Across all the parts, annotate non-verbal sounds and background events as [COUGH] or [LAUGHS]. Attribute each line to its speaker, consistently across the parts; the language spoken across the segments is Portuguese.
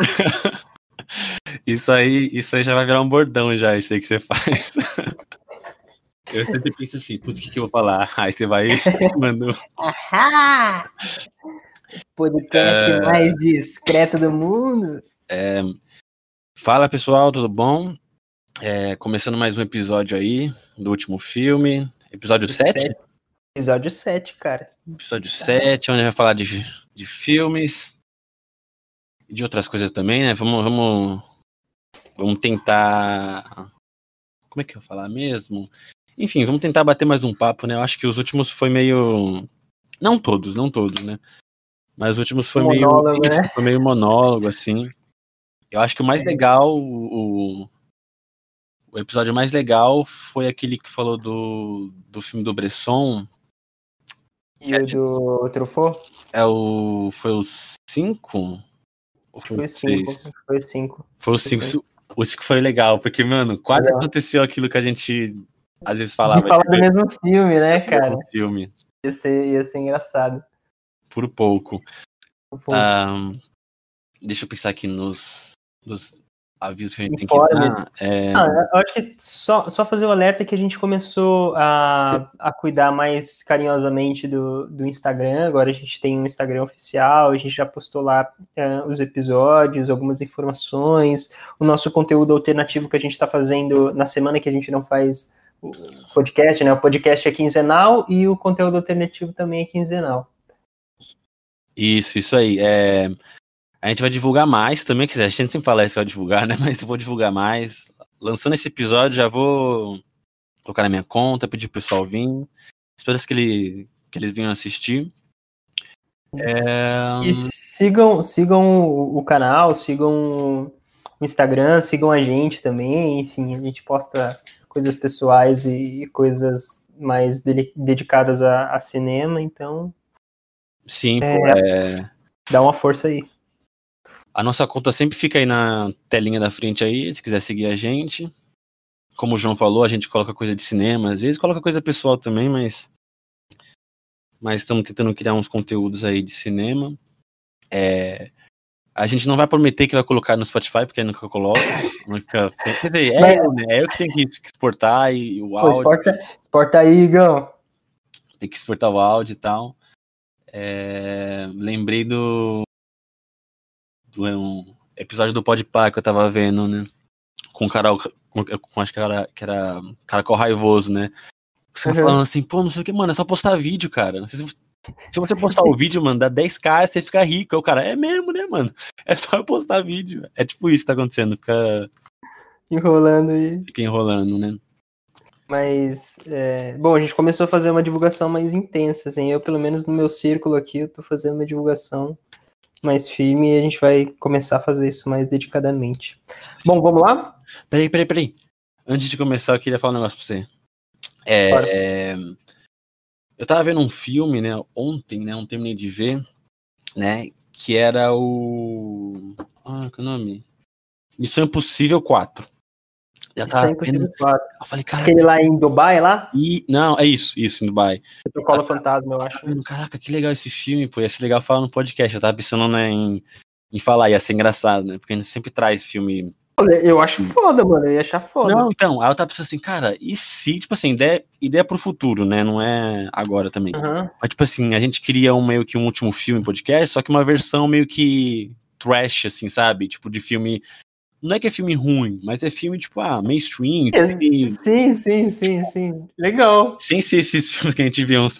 Speaker 1: [LAUGHS] Isso aí, isso aí já vai virar um bordão já, isso aí que você faz. [LAUGHS] Eu sempre penso assim, putz, o que, que eu vou falar? [LAUGHS] Aí você vai mandando.
Speaker 2: Ahá! Podcast
Speaker 1: É.
Speaker 2: mais discreto do mundo.
Speaker 1: É, Fala pessoal, tudo bom? É, começando mais um episódio aí do último filme, episódio 7?
Speaker 2: Episódio 7, cara.
Speaker 1: Episódio 7, onde a gente vai falar de, de filmes de outras coisas também, né? Vamos, vamos, vamos tentar. Como é que eu vou falar mesmo? Enfim, vamos tentar bater mais um papo, né? Eu acho que os últimos foi meio. Não todos, não todos, né? Mas os últimos foi meio.
Speaker 2: Monólogo,
Speaker 1: isso,
Speaker 2: né?
Speaker 1: Foi meio monólogo, assim. Eu acho que o mais
Speaker 2: É.
Speaker 1: legal, o, o- episódio mais legal foi aquele que falou do, do filme do Bresson,
Speaker 2: E o do Truffaut?
Speaker 1: É o. Foi o 5? Foi
Speaker 2: Foi
Speaker 1: o
Speaker 2: 5.
Speaker 1: 6?
Speaker 2: Foi 5.
Speaker 1: Foi o
Speaker 2: Foi
Speaker 1: 5. O 5 foi legal, porque, mano, quase
Speaker 2: Legal.
Speaker 1: aconteceu aquilo que a gente às vezes falava.
Speaker 2: De falar do mesmo filme, né, cara?
Speaker 1: o filme.
Speaker 2: Ia ser, ia ser engraçado.
Speaker 1: Por pouco.
Speaker 2: Pô,
Speaker 1: Ahn, deixa eu pensar aqui nos, nos avisos que a gente tem que dar. É,
Speaker 2: Ah, eu acho que só, só fazer o alerta que a gente começou a, a cuidar mais carinhosamente do, do Instagram. Agora a gente tem um Instagram oficial, a gente já postou lá eh, os episódios, algumas informações, o nosso conteúdo alternativo que a gente está fazendo na semana que a gente não faz o podcast, né? O podcast é quinzenal e o conteúdo alternativo também é quinzenal.
Speaker 1: Isso, isso aí. É, a gente vai divulgar mais também, quiser. A gente sempre fala isso que vai divulgar, né? [LAUGHS] Mas eu vou divulgar mais. Lançando esse episódio, já vou colocar na minha conta, pedir pro pessoal vir. Espero que, ele, que eles venham assistir. É,
Speaker 2: E sigam, sigam o, canal, sigam o Instagram, sigam a gente também. Enfim, a gente posta coisas pessoais e, coisas mais dele- dedicadas a, a cinema, então
Speaker 1: sim,
Speaker 2: é.
Speaker 1: é,
Speaker 2: dá uma força aí.
Speaker 1: A nossa conta sempre fica aí na telinha da frente aí, se quiser seguir a gente. Como o João falou, a gente coloca coisa de cinema, às vezes coloca coisa pessoal também, mas mas estamos tentando criar uns conteúdos aí de cinema. É, a gente não vai prometer que vai colocar no Spotify, porque aí nunca coloca. Nunca... Quer dizer, é, eu, né? é eu que tenho que exportar e o
Speaker 2: Pô,
Speaker 1: áudio,
Speaker 2: exporta, exporta aí, Igão.
Speaker 1: tem que exportar o áudio e tal. É, lembrei do um episódio do Podpah que eu tava vendo, né? Com o Carol, com, com acho que era, que era Caracol Raivoso, né? Você
Speaker 2: Uhum.
Speaker 1: falando assim, pô, não sei o que, mano, é só postar vídeo, cara. Se, se você postar o vídeo, mano, dá 10k, você fica rico. Aí o cara, é mesmo, né, mano? É só eu postar vídeo. É tipo isso que tá acontecendo, fica,
Speaker 2: Enrolando aí.
Speaker 1: fica enrolando, né?
Speaker 2: Mas, é, bom, a gente começou a fazer uma divulgação mais intensa, assim, eu, pelo menos no meu círculo aqui, eu tô fazendo uma divulgação mais firme e a gente vai começar a fazer isso mais dedicadamente. Bom, vamos lá?
Speaker 1: Peraí, peraí, peraí. Antes de começar, eu queria falar um negócio pra você. É,
Speaker 2: Claro.
Speaker 1: é, eu tava vendo um filme, né, ontem, né, não terminei de ver, né, que era o... Ah, que é o nome? Missão Impossível 4. Eu tava
Speaker 2: Sempre
Speaker 1: vendo,
Speaker 2: quatro.
Speaker 1: eu falei, cara,
Speaker 2: Aquele lá em Dubai, lá?
Speaker 1: e... não, é isso, isso, em Dubai.
Speaker 2: Protocolo Fantasma, eu acho.
Speaker 1: Caraca, que legal esse filme, pô, ia ser legal falar no podcast, eu tava pensando, né, em, em falar, ia ser engraçado, né, porque a gente sempre traz filme
Speaker 2: eu acho foda, mano, eu ia achar foda.
Speaker 1: Não, então, aí eu tava pensando assim, cara, e se, tipo assim, ideia, ideia pro futuro, né? Não é agora também.
Speaker 2: Aham.
Speaker 1: Mas, tipo assim, a gente queria um meio que um último filme podcast, só que uma versão meio que trash, assim, sabe? Tipo, de filme. Não é que é filme ruim, mas é filme, tipo, ah, mainstream, filme-
Speaker 2: Sim, sim, sim, sim. Legal.
Speaker 1: sem ser esses [LAUGHS] filmes que a gente vê, uns,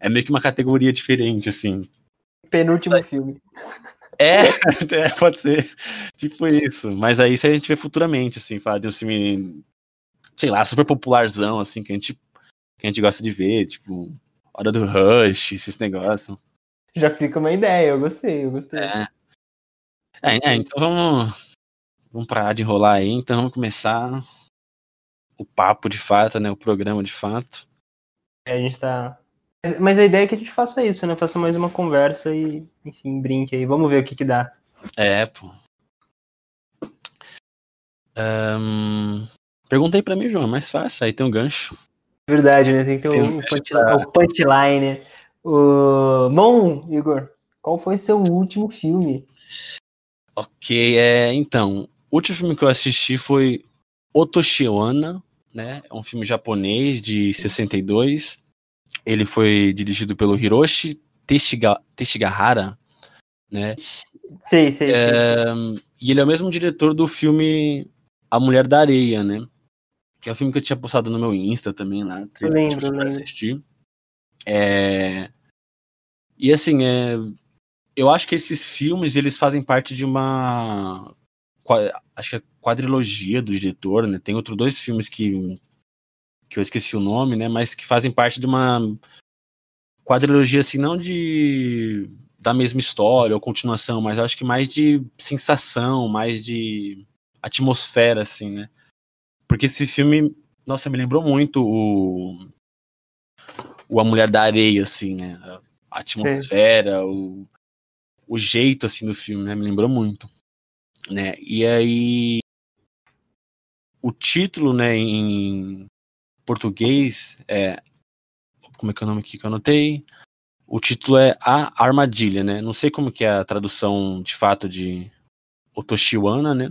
Speaker 1: é meio que uma categoria diferente, assim.
Speaker 2: Penúltimo filme.
Speaker 1: É, [LAUGHS] é, pode ser. Tipo isso. Mas aí isso a gente vê futuramente, assim, falar de um filme, sei lá, super popularzão, assim, que a gente, que a gente gosta de ver, tipo, Hora do Rush, esses negócios.
Speaker 2: Já fica uma ideia, eu gostei, eu gostei.
Speaker 1: É. É, é, então vamos, vamos parar de enrolar aí, então vamos começar o papo de fato, né, o programa de fato.
Speaker 2: A gente tá. Mas- a ideia é que a gente faça isso, né? Faça mais uma conversa e, enfim, brinque aí. Vamos ver o que que dá.
Speaker 1: É, pô. Ahn, pergunta aí pra mim, João, é mais fácil, aí tem um gancho.
Speaker 2: Verdade, né? Tem que ter
Speaker 1: Tem
Speaker 2: o,
Speaker 1: um
Speaker 2: o, punch,
Speaker 1: pra-
Speaker 2: o punchline. O... Bom, Igor, qual foi seu último filme?
Speaker 1: Ok, é, então, o último filme que eu assisti foi Otoshiwana, né? É um filme japonês de 62. Ele foi dirigido pelo Hiroshi Teshiga, Teshigahara, né?
Speaker 2: Sei, sei,
Speaker 1: É, e ele é o mesmo diretor do filme A Mulher da Areia, né? Que é um filme que eu tinha postado no meu Insta também lá.
Speaker 2: Eu lembro, lembro.
Speaker 1: assistir. É... E assim, é... eu acho que esses filmes eles fazem parte de uma. Acho que é quadrilogia do diretor, né? Tem outros dois filmes que, que eu esqueci o nome, né? Mas que fazem parte de uma quadrilogia, assim, não de da mesma história ou continuação, mas eu acho que mais de sensação, mais de atmosfera, assim, né? Porque esse filme, nossa, me lembrou muito o, o A Mulher da Areia, assim, né? A atmosfera, o, o jeito, assim, do filme, né? Me lembrou muito, né? E aí, o título, né, em português é... Como é que é o nome aqui que eu anotei? O título é A Armadilha, né? Não sei como que é a tradução de fato de Otoshiwana, né?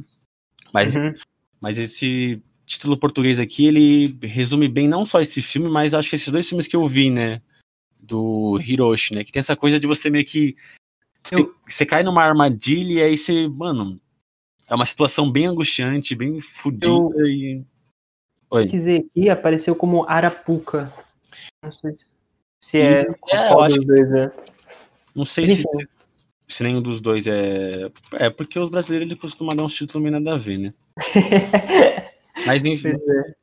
Speaker 1: Mas,
Speaker 2: Uhum.
Speaker 1: mas esse título português aqui, ele resume bem não só esse filme, mas acho que esses dois filmes que eu vi, né? Do Hiroshi, né? Que tem essa coisa de você meio que. Você,
Speaker 2: Eu-
Speaker 1: você cai numa armadilha e aí você. Mano, é uma situação bem angustiante, bem fodida
Speaker 2: Eu-
Speaker 1: e. Oi.
Speaker 2: Pesquisei aqui, apareceu como Arapuca. Não sei se é.
Speaker 1: É, eu acho
Speaker 2: dos dois é.
Speaker 1: Não sei se, se nenhum dos dois é. É porque os brasileiros eles costumam dar uns títulos meio nada a ver, né? [LAUGHS] Mas enfim,
Speaker 2: é.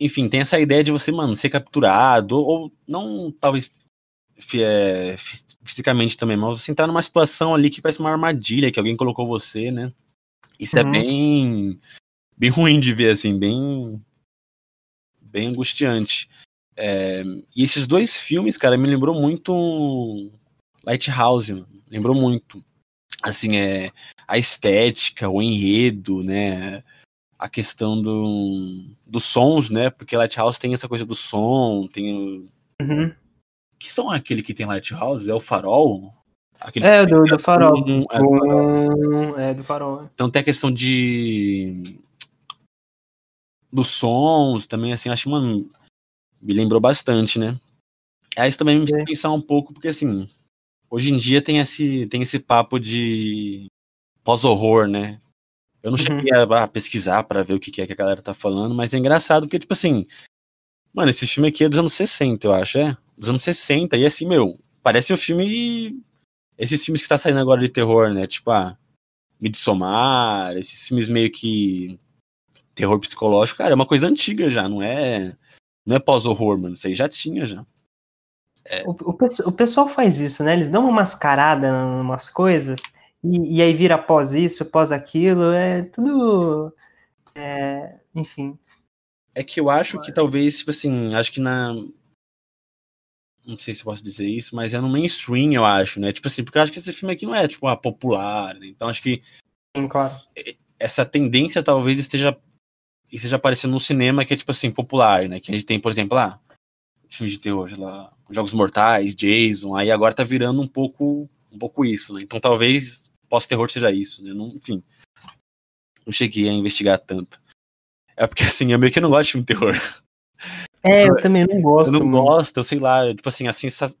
Speaker 1: enfim, tem essa ideia de você, mano, ser capturado, ou, ou não talvez é, fi- fisicamente também, mas você entrar numa situação ali que parece uma armadilha, que alguém colocou você, né? Isso é
Speaker 2: Uhum.
Speaker 1: bem. bem ruim de ver, assim, bem. bem angustiante. É, e esses dois filmes, cara, me lembrou muito Lighthouse, mano. lembrou muito. Assim, é a estética, o enredo, né? A questão do, dos sons, né? Porque Lighthouse tem essa coisa do som, tem o,
Speaker 2: Uhum.
Speaker 1: que som é aquele que tem Lighthouse? É o farol? Aquele
Speaker 2: É, do, do farol.
Speaker 1: Hum, é do farol.
Speaker 2: É, do farol.
Speaker 1: Então tem a questão de. dos sons também, assim, acho que, mano, me lembrou bastante, né? Aí isso também me fez
Speaker 2: É.
Speaker 1: pensar um pouco, porque assim, hoje em dia tem esse, tem esse papo de pós-horror, né? Eu não
Speaker 2: Uhum.
Speaker 1: cheguei a, a pesquisar pra ver o que que é que a galera tá falando, mas é engraçado porque, tipo assim, mano, esse filme aqui é dos anos 60, eu acho, é? Dos anos 60, e assim, meu, parece um filme. Esses filmes que tá saindo agora de terror, né? Tipo, ah, Midsommar, esses filmes meio que. Terror psicológico, cara, é uma coisa antiga já, não é. Não é pós-horror, mano. Isso aí já tinha já.
Speaker 2: O, o, pesso- o pessoal faz isso, né? Eles dão uma mascarada em umas coisas e, e aí vira pós isso, pós aquilo, é tudo. é, enfim.
Speaker 1: É que eu acho que talvez, tipo assim, acho que na. Não sei se eu posso dizer isso, mas é no mainstream, eu acho, né? Tipo assim, porque eu acho que esse filme aqui não é, tipo, ah, popular, né? Então acho que
Speaker 2: claro.
Speaker 1: essa tendência talvez esteja esteja aparecendo no cinema que é, tipo assim, popular, né? Que a gente tem, por exemplo, lá, filmes de terror, lá, Jogos Mortais, Jason, aí agora tá virando um pouco, um pouco isso, né? Então talvez pós-terror seja isso, né? Não, enfim, não cheguei a investigar tanto. É porque, assim, eu meio que não gosto de filme de terror.
Speaker 2: É, eu também não gosto.
Speaker 1: Eu não
Speaker 2: muito.
Speaker 1: gosto, eu sei lá, tipo assim, a sensação.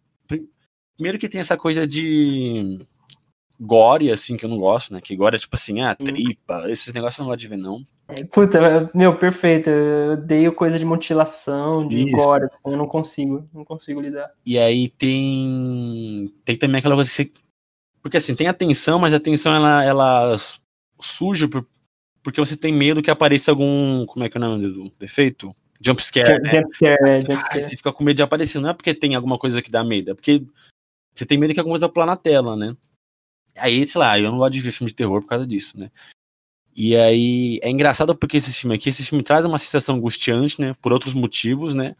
Speaker 1: Primeiro que tem essa coisa de gore, assim, que eu não gosto, né? Que gore é tipo assim, ah,
Speaker 2: Hum.
Speaker 1: tripa, esses negócios eu não gosto de ver, não.
Speaker 2: Puta, meu, perfeito. Eu odeio coisa de mutilação, de
Speaker 1: Isso.
Speaker 2: gore. Eu não consigo, não consigo lidar.
Speaker 1: E aí tem. Tem também aquela coisa que você. Porque assim, tem a tensão, mas a tensão ela, ela surge por- porque você tem medo que apareça algum. Como é que é o nome do defeito? Jump scare, né?
Speaker 2: Jump scare, é,
Speaker 1: você fica com medo de aparecer. Não é porque tem alguma coisa que dá medo, é porque você tem medo que alguma coisa pular na tela, né? Aí, sei lá, eu não gosto de ver filme de terror por causa disso, né? E aí é engraçado porque esse filme aqui, esse filme traz uma sensação angustiante, né? Por outros motivos, né?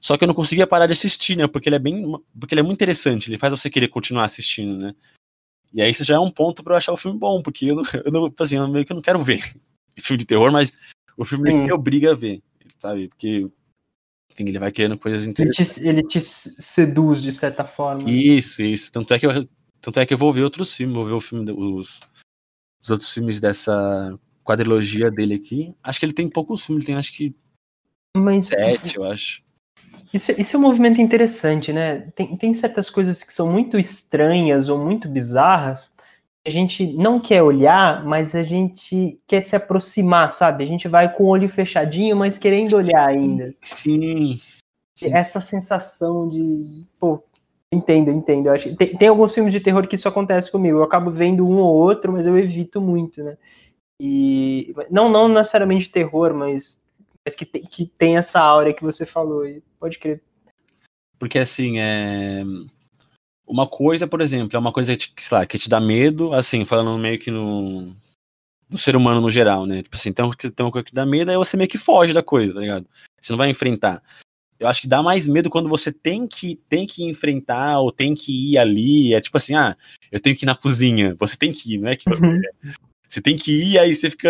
Speaker 1: Só que eu não conseguia parar de assistir, né? Porque ele é bem. Porque ele é muito interessante, ele faz você querer continuar assistindo, né? E aí isso já é um ponto pra eu achar o filme bom, porque eu não, [LAUGHS] eu não assim, eu meio que eu não quero ver [LAUGHS] filme de terror, mas o filme
Speaker 2: Sim.
Speaker 1: me obriga a ver, sabe? Porque, enfim, ele vai querendo coisas
Speaker 2: Ele
Speaker 1: interessantes.
Speaker 2: te, ele te seduz de certa forma.
Speaker 1: Isso, isso. Tanto é que eu, tanto é que eu vou ver outros filmes, vou ver o filme, os, os outros filmes dessa quadrilogia dele aqui. Acho que ele tem poucos filmes, tem acho que
Speaker 2: Mas
Speaker 1: sete, eu acho.
Speaker 2: isso, isso é um movimento interessante, né? Tem, tem certas coisas que são muito estranhas ou muito bizarras. A gente não quer olhar, mas a gente quer se aproximar, sabe? A gente vai com o olho fechadinho, mas querendo olhar ainda.
Speaker 1: Sim. Sim.
Speaker 2: Essa sensação de. Pô, entendo, entendo. Eu acho, tem, tem alguns filmes de terror que isso acontece comigo. Eu acabo vendo um ou outro, mas eu evito muito, né? E não, não necessariamente terror, mas, mas que, tem, que tem essa aura que você falou. Pode crer.
Speaker 1: Porque assim, é. Uma coisa, por exemplo, é uma coisa que, sei lá, que te dá medo, assim, falando meio que no. No ser humano no geral, né? Tipo assim, então tem uma coisa que dá medo, aí você meio que foge da coisa, tá ligado? Você não vai enfrentar. Eu acho que dá mais medo quando você tem que tem que enfrentar ou tem que ir ali. É tipo assim, ah, eu tenho que ir na cozinha. Você tem que ir, não é que você,
Speaker 2: Uhum.
Speaker 1: você tem que ir, aí você fica.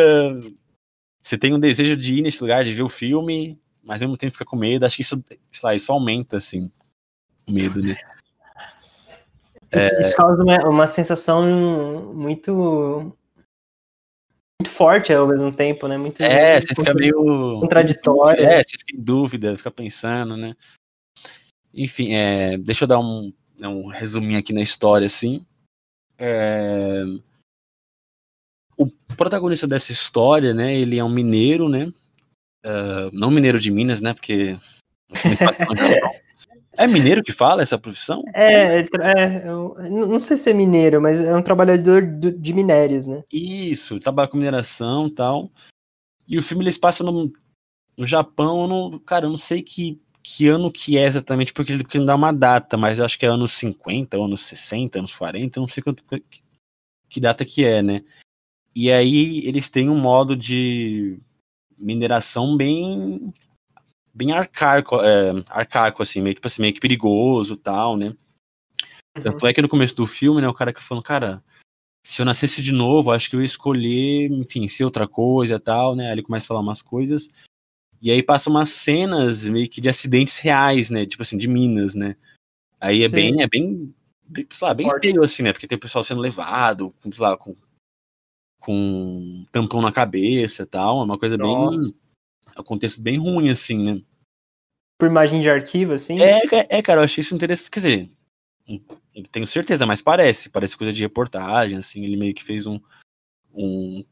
Speaker 1: Você tem um desejo de ir nesse lugar, de ver o filme, mas ao mesmo tempo fica com medo. Acho que isso, sei lá, isso aumenta, assim, o medo, né?
Speaker 2: Isso, isso causa uma, uma sensação muito. Muito forte ao mesmo tempo, né? Muito,
Speaker 1: É,
Speaker 2: muito
Speaker 1: você fica meio.
Speaker 2: contraditória.
Speaker 1: É, você fica em dúvida, fica pensando, né? Enfim, é, deixa eu dar um, um resuminho aqui na história, assim. É, o protagonista dessa história, né, ele é um mineiro, né? É, não mineiro de Minas, né? Porque. [LAUGHS] É mineiro que fala essa profissão?
Speaker 2: É, é, é, eu- não sei se é mineiro, mas é um trabalhador do- de minérios, né?
Speaker 1: Isso, trabalha com mineração e tal. E o filme eles passam no, no Japão, eu não, cara, eu não sei que, que ano que é exatamente, porque ele não dá uma data, mas eu acho que é anos 50, anos 60, anos 40, eu não sei quanto, que, que data que é, né? E aí eles têm um modo de mineração bem bem arcaico, é, arcaico assim, meio, tipo assim, meio que perigoso e tal, né? Tanto é que no começo do filme, né, o cara que falando, cara, se eu nascesse de novo, acho que eu ia escolher, enfim, ser outra coisa e tal, né? Aí ele começa a falar umas coisas. E aí passa umas cenas meio que de acidentes reais, né? Tipo assim, de minas, né? Aí é
Speaker 2: Sim.
Speaker 1: bem, é bem, bem, sei lá, bem
Speaker 2: Forte.
Speaker 1: feio, assim, né? Porque tem o pessoal sendo levado, com, sei lá, com, com tampão na cabeça e tal. É uma coisa bem. É um contexto bem ruim, assim, né?
Speaker 2: Por imagem de arquivo, assim?
Speaker 1: É, é, cara, eu achei isso interessante. Quer dizer, eu tenho certeza, mas parece. Parece coisa de reportagem, assim. Ele meio que fez um, um,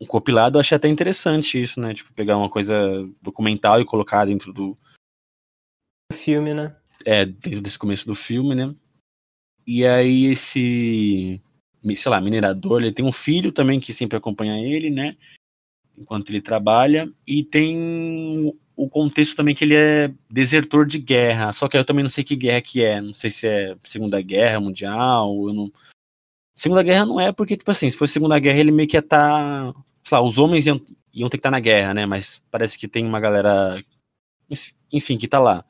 Speaker 1: um compilado. Eu achei até interessante isso, né? Tipo, pegar uma coisa documental e colocar dentro do.
Speaker 2: filme, né?
Speaker 1: É, dentro desse começo do filme, né? E aí esse. Sei lá, minerador, ele tem um filho também que sempre acompanha ele, né? Enquanto ele trabalha. E tem o contexto também que ele é desertor de guerra. Só que eu também não sei que guerra que é. Não sei se é Segunda Guerra Mundial. Eu não... Segunda Guerra não é, porque, tipo assim, se fosse Segunda Guerra, ele meio que ia estar. sei lá, os homens iam, iam ter que estar na guerra, né? Mas parece que tem uma galera. Enfim, que tá lá.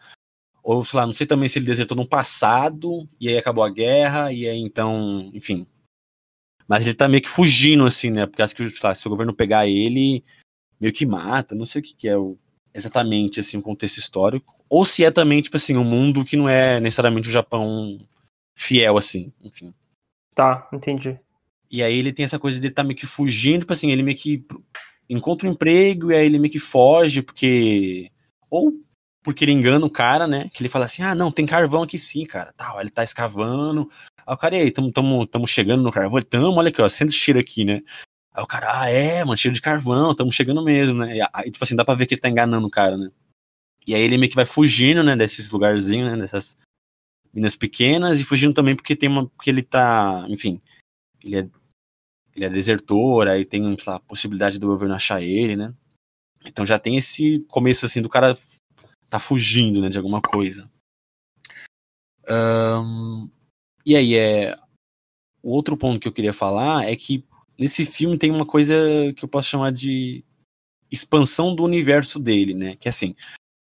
Speaker 1: Ou, sei lá, não sei também se ele desertou no passado, e aí acabou a guerra, e aí então, enfim. Mas ele tá meio que fugindo, assim, né? Porque acho que, sei lá, se o governo pegar ele, meio que mata, não sei o que, que é o, exatamente, assim, o contexto histórico. Ou se é também, tipo assim, um mundo que não é necessariamente o Japão fiel, assim, enfim.
Speaker 2: Tá, entendi.
Speaker 1: E aí ele tem essa coisa de ele tá meio que fugindo, tipo assim, ele meio que encontra um emprego e aí ele meio que foge, porque. Ou porque ele engana o cara, né? Que ele fala assim: ah, não, tem carvão aqui sim, cara. Tal, ele tá escavando. Aí o cara, e aí, tamo, tamo, tamo chegando no carvão? Tamo, olha aqui, ó, esse cheiro aqui, né? Aí o cara, ah, é, mano, cheiro de carvão, tamo chegando mesmo, né? E aí, tipo assim, dá pra ver que ele tá enganando o cara, né? E aí ele meio que vai fugindo, né, desses lugarzinhos, né, dessas minas pequenas, e fugindo também porque tem uma. porque ele tá, enfim, ele é, ele é desertor, aí tem, sei lá, possibilidade do governo achar ele, né? Então já tem esse começo assim do cara tá fugindo, né, de alguma coisa. Ahn, e aí, é. O outro ponto que eu queria falar é que nesse filme tem uma coisa que eu posso chamar de expansão do universo dele, né? Que é assim,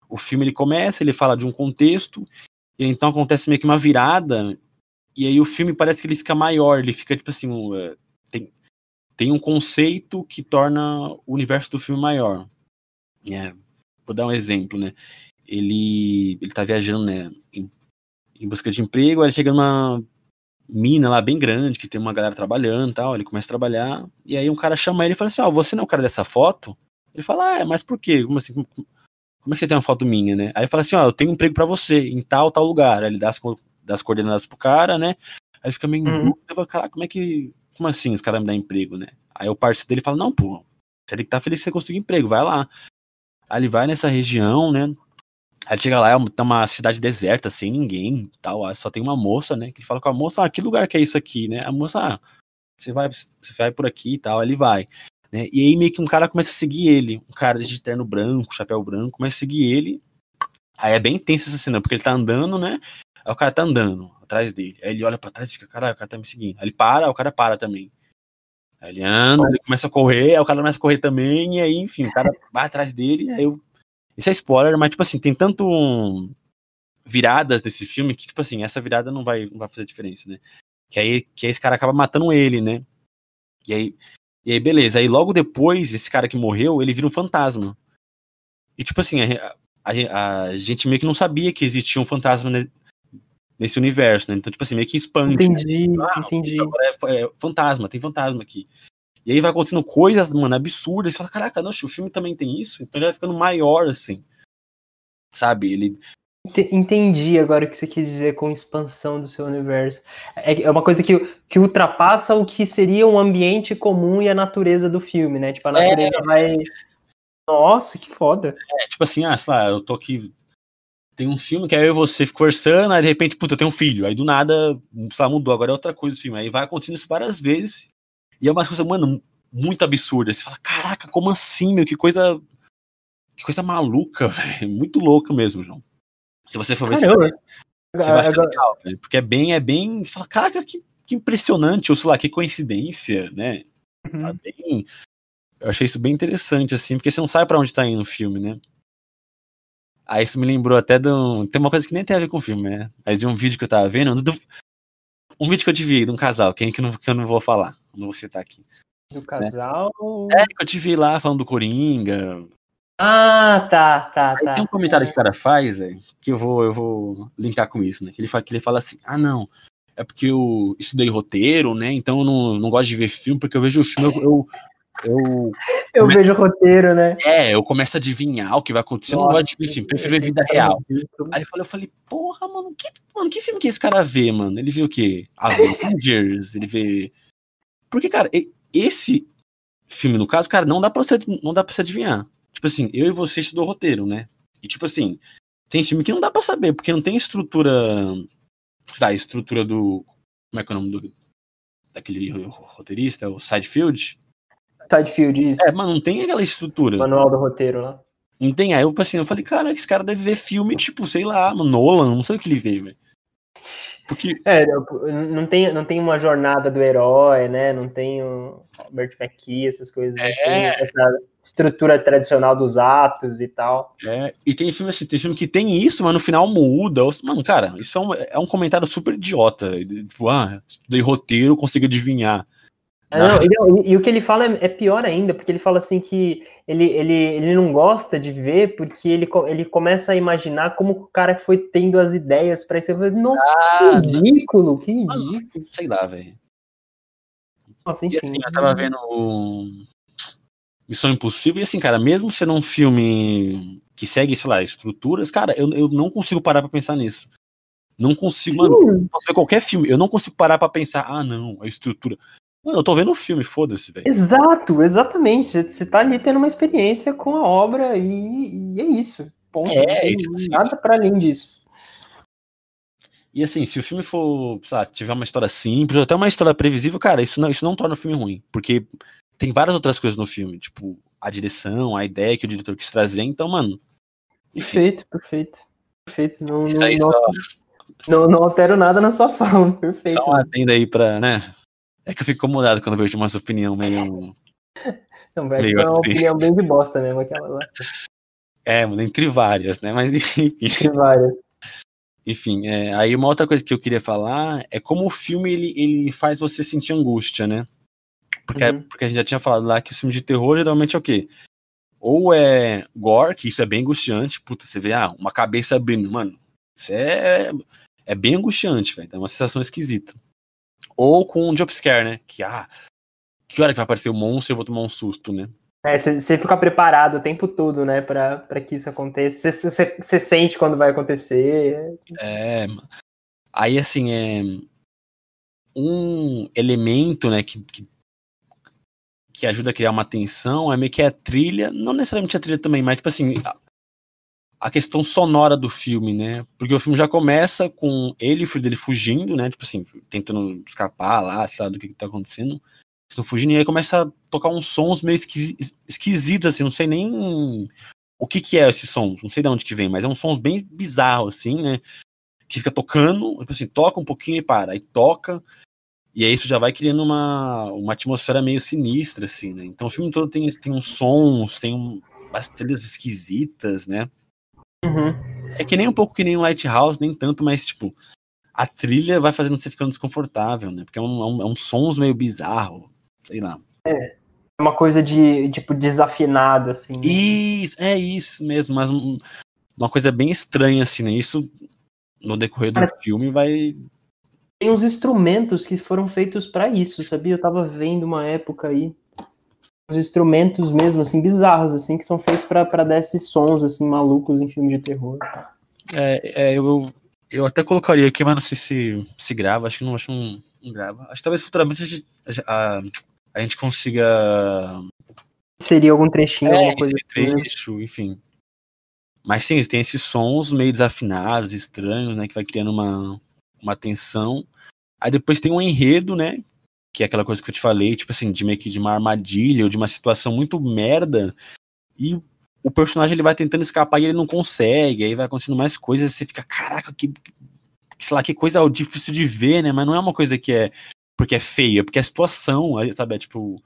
Speaker 1: o filme ele começa, ele fala de um contexto, e então acontece meio que uma virada, e aí o filme parece que ele fica maior, ele fica tipo assim, é, tem, tem um conceito que torna o universo do filme maior. É, vou dar um exemplo, né? Ele, ele tá viajando, né, em, em busca de emprego, aí ele chega numa mina lá bem grande, que tem uma galera trabalhando e tal. Ele começa a trabalhar, e aí um cara chama ele e fala assim: Ó, oh, você não é o cara dessa foto? Ele fala: Ah, é, mas por quê? Como assim? Como, é que você tem uma foto minha, né? Aí ele fala assim: Ó, oh, eu tenho um emprego para você em tal, tal lugar. Aí ele dá as, dá as coordenadas pro cara, né? Aí ele fica meio uhum. dúvida, cara, como é que. Como assim os caras me dão emprego, né? Aí o parceiro dele fala: Não, pô, você tem que estar tá feliz que você conseguiu emprego, vai lá. Aí ele vai nessa região, né? Aí ele chega lá, é tá uma cidade deserta, sem ninguém tal. Só tem uma moça, né? Que fala com a moça, ah, que lugar que é isso aqui, né? A moça, ah, você vai, você vai por aqui e tal, ele vai. Né? E aí meio que um cara começa a seguir ele, um cara de terno branco, chapéu branco, começa a seguir ele. Aí é bem tensa essa cena, porque ele tá andando, né? Aí o cara tá andando atrás dele. Aí ele olha para trás e fica, caralho, o cara tá me seguindo. Aí ele para, o cara para também. Aí ele anda, ele começa a correr, aí o cara começa a correr também, e aí, enfim, o cara vai atrás dele, aí eu. Isso é spoiler, mas, tipo assim, tem tanto viradas desse filme que, tipo assim, essa virada não vai, não vai fazer diferença, né? Que aí, que aí esse cara acaba matando ele, né? E aí, e aí, beleza. Aí logo depois, esse cara que morreu, ele vira um fantasma. E, tipo assim, a, a, a gente meio que não sabia que existia um fantasma nesse universo, né? Então, tipo assim, meio que expande.
Speaker 2: Né? Entendi, né? ah, entendi.
Speaker 1: Agora é, é, fantasma, tem fantasma aqui. E aí vai acontecendo coisas, mano, absurdas. Você fala, caraca, não, o filme também tem isso? Então ele vai ficando maior, assim. Sabe? Ele.
Speaker 2: Entendi agora o que você quis dizer com expansão do seu universo. É, é uma coisa que, que ultrapassa o que seria um ambiente comum e a natureza do filme, né? Tipo, a natureza é... vai. Nossa, que foda.
Speaker 1: É, tipo assim, ah, sei lá, eu tô aqui tem um filme que aí eu e você conversando, aí de repente, puta, eu tenho um filho. Aí do nada, sei lá, mudou, agora é outra coisa o filme. Aí vai acontecendo isso várias vezes. E é uma coisa, mano, muito absurda. Você fala, caraca, como assim, meu? Que coisa. Que coisa maluca, [LAUGHS] velho. Muito louca mesmo, João. Se você for ver Caramba. você, você vai achar legal, velho. Porque é bem, é bem. Você fala, caraca, que, que impressionante, ou sei lá, que coincidência, né? Uhum. Tá bem. Eu achei isso bem interessante, assim, porque você não sabe para onde tá indo o filme, né? Aí isso me lembrou até de um. Tem uma coisa que nem tem a ver com o filme, né? Aí de um vídeo que eu tava vendo. Do... Um vídeo que eu tive de um casal, quem que, não, que eu não vou falar. Não vou citar aqui.
Speaker 2: Do casal?
Speaker 1: Né? É, que eu tive lá falando do Coringa.
Speaker 2: Ah, tá, tá,
Speaker 1: Aí
Speaker 2: tá.
Speaker 1: Tem um comentário que o cara faz, véio, que eu vou, eu vou linkar com isso, né? Que ele, fala, que ele fala assim: ah, não, é porque eu estudei roteiro, né? Então eu não, não gosto de ver filme, porque eu vejo o filme, eu, eu, eu, [LAUGHS]
Speaker 2: eu come... vejo o roteiro, né?
Speaker 1: É, eu começo a adivinhar o que vai acontecer. Nossa, eu não gosto de ver filme, prefiro ver vida real. Aí eu falei, eu falei, porra, mano que, mano, que filme que esse cara vê, mano? Ele viu o quê? Avengers, ele vê. Porque, cara, esse filme, no caso, cara, não dá pra você, não dá pra você adivinhar. Tipo assim, eu e você estudou roteiro, né? E tipo assim, tem filme que não dá pra saber, porque não tem estrutura. Sei lá, estrutura do. Como é que é o nome do. Daquele roteirista, o Sidefield
Speaker 2: Sidefield, isso.
Speaker 1: É, mas não tem aquela estrutura.
Speaker 2: Manual do roteiro lá.
Speaker 1: Não tem. Aí eu, assim, eu falei, cara, esse cara deve ver filme, tipo, sei lá, Nolan, não sei o que ele vê, velho.
Speaker 2: Porque... É, não tem, não tem uma jornada do herói, né? Não tem um Robert McKee, essas coisas. É. Essa estrutura tradicional dos atos e tal.
Speaker 1: É, e tem filme assim, tem filme que tem isso, mas no final muda. Mano, cara, isso é um, é um comentário super idiota. Tipo, ah, estudei roteiro, consigo adivinhar.
Speaker 2: É, não, e, e, o que ele fala é, é, pior ainda, porque ele fala assim que ele, ele, ele não gosta de ver porque ele, ele começa a imaginar como o cara foi tendo as ideias para isso. Não, ah, que ridículo, que ridículo.
Speaker 1: Sei lá, velho. Nossa, enfim. E assim, eu tava vendo Missão Impossível, e assim, cara, mesmo sendo um filme que segue, sei lá, estruturas, cara, eu, eu não consigo parar pra pensar nisso. Não consigo, Sim. mano, posso ver qualquer filme, eu não consigo parar pra pensar, ah, não, a estrutura. Mano, eu tô vendo o filme, foda-se, velho.
Speaker 2: Exato, exatamente. Você tá ali tendo uma experiência com a obra e, e é isso. Ponto. É, tipo assim, nada para além disso.
Speaker 1: E assim, se o filme for, sabe, tiver uma história simples, ou até uma história previsível, cara, isso não, isso não torna o filme ruim. Porque tem várias outras coisas no filme, tipo, a direção, a ideia que o diretor quis trazer, então, mano.
Speaker 2: Perfeito, perfeito. Perfeito. Não, não, não, não, altero nada na sua fala, [LAUGHS] perfeito. Só
Speaker 1: uma tenda aí pra, né, é que eu fico incomodado quando vejo uma opinião meio. [LAUGHS]
Speaker 2: Não, vai meio é uma assim. opinião bem de bosta mesmo, aquela lá.
Speaker 1: É, entre várias, né? Mas [LAUGHS] enfim. Entre
Speaker 2: várias.
Speaker 1: Enfim, é, aí uma outra coisa que eu queria falar é como o filme ele, ele faz você sentir angústia, né? Porque, uhum. porque a gente já tinha falado lá que o filme de terror geralmente é o quê? Ou é gore, que isso é bem angustiante, puta, você vê, ah, uma cabeça abrindo, mano, isso é, é bem angustiante, velho, é uma sensação esquisita. Ou com um jumpscare, né? Que, ah, que hora que vai aparecer o monstro e eu vou tomar um susto, né?
Speaker 2: É, você fica preparado o tempo todo, né, pra, pra que isso aconteça. Você sente quando vai acontecer.
Speaker 1: É. Aí, assim, é. Um elemento, né, que, que, que ajuda a criar uma tensão é meio que a trilha, não necessariamente a trilha também, mas, tipo assim, a, questão sonora do filme, né? Porque o filme já começa com ele e o filho dele fugindo, né? Tipo assim, tentando escapar lá, sei lá, do que, que tá acontecendo. Estão fugindo, e aí começa a tocar uns sons meio esquisitos, assim, não sei nem o que que é esses sons, não sei de onde que vem, mas é uns sons bem bizarros, assim, né, que fica tocando, tipo assim, toca um pouquinho e para, aí toca, e aí isso já vai criando uma, uma atmosfera meio sinistra, assim, né, então o filme todo tem, tem uns sons, tem um, umas trilhas esquisitas, né,
Speaker 2: uhum.
Speaker 1: é que nem um pouco que nem um Lighthouse, nem tanto, mas, tipo, a trilha vai fazendo você ficando desconfortável, né, porque é um, é um, é um sons meio bizarro, sei lá.
Speaker 2: É. Uma coisa de, tipo, desafinado, assim. Né?
Speaker 1: Isso, é isso mesmo, mas uma coisa bem estranha, assim, né? Isso no decorrer do filme vai.
Speaker 2: Tem uns instrumentos que foram feitos para isso, sabia? Eu tava vendo uma época aí. Os instrumentos mesmo, assim, bizarros, assim, que são feitos para dar esses sons, assim, malucos em filme de terror.
Speaker 1: É, é eu, eu até colocaria aqui, mas não sei se se grava, acho que não, acho que não, não grava. Acho que talvez futuramente a, gente, a, a gente consiga.
Speaker 2: Seria algum trechinho,
Speaker 1: é,
Speaker 2: alguma coisa
Speaker 1: assim, né? trecho, assim. enfim. Mas sim, tem esses sons meio desafinados, estranhos, né? Que vai criando uma, uma tensão. Aí depois tem um enredo, né? Que é aquela coisa que eu te falei, tipo assim, de meio que de uma armadilha ou de uma situação muito merda. E o personagem ele vai tentando escapar e ele não consegue. Aí vai acontecendo mais coisas. Você fica, caraca, que. Sei lá, que coisa difícil de ver, né? Mas não é uma coisa que é porque é feia, porque a situação, sabe, é tipo.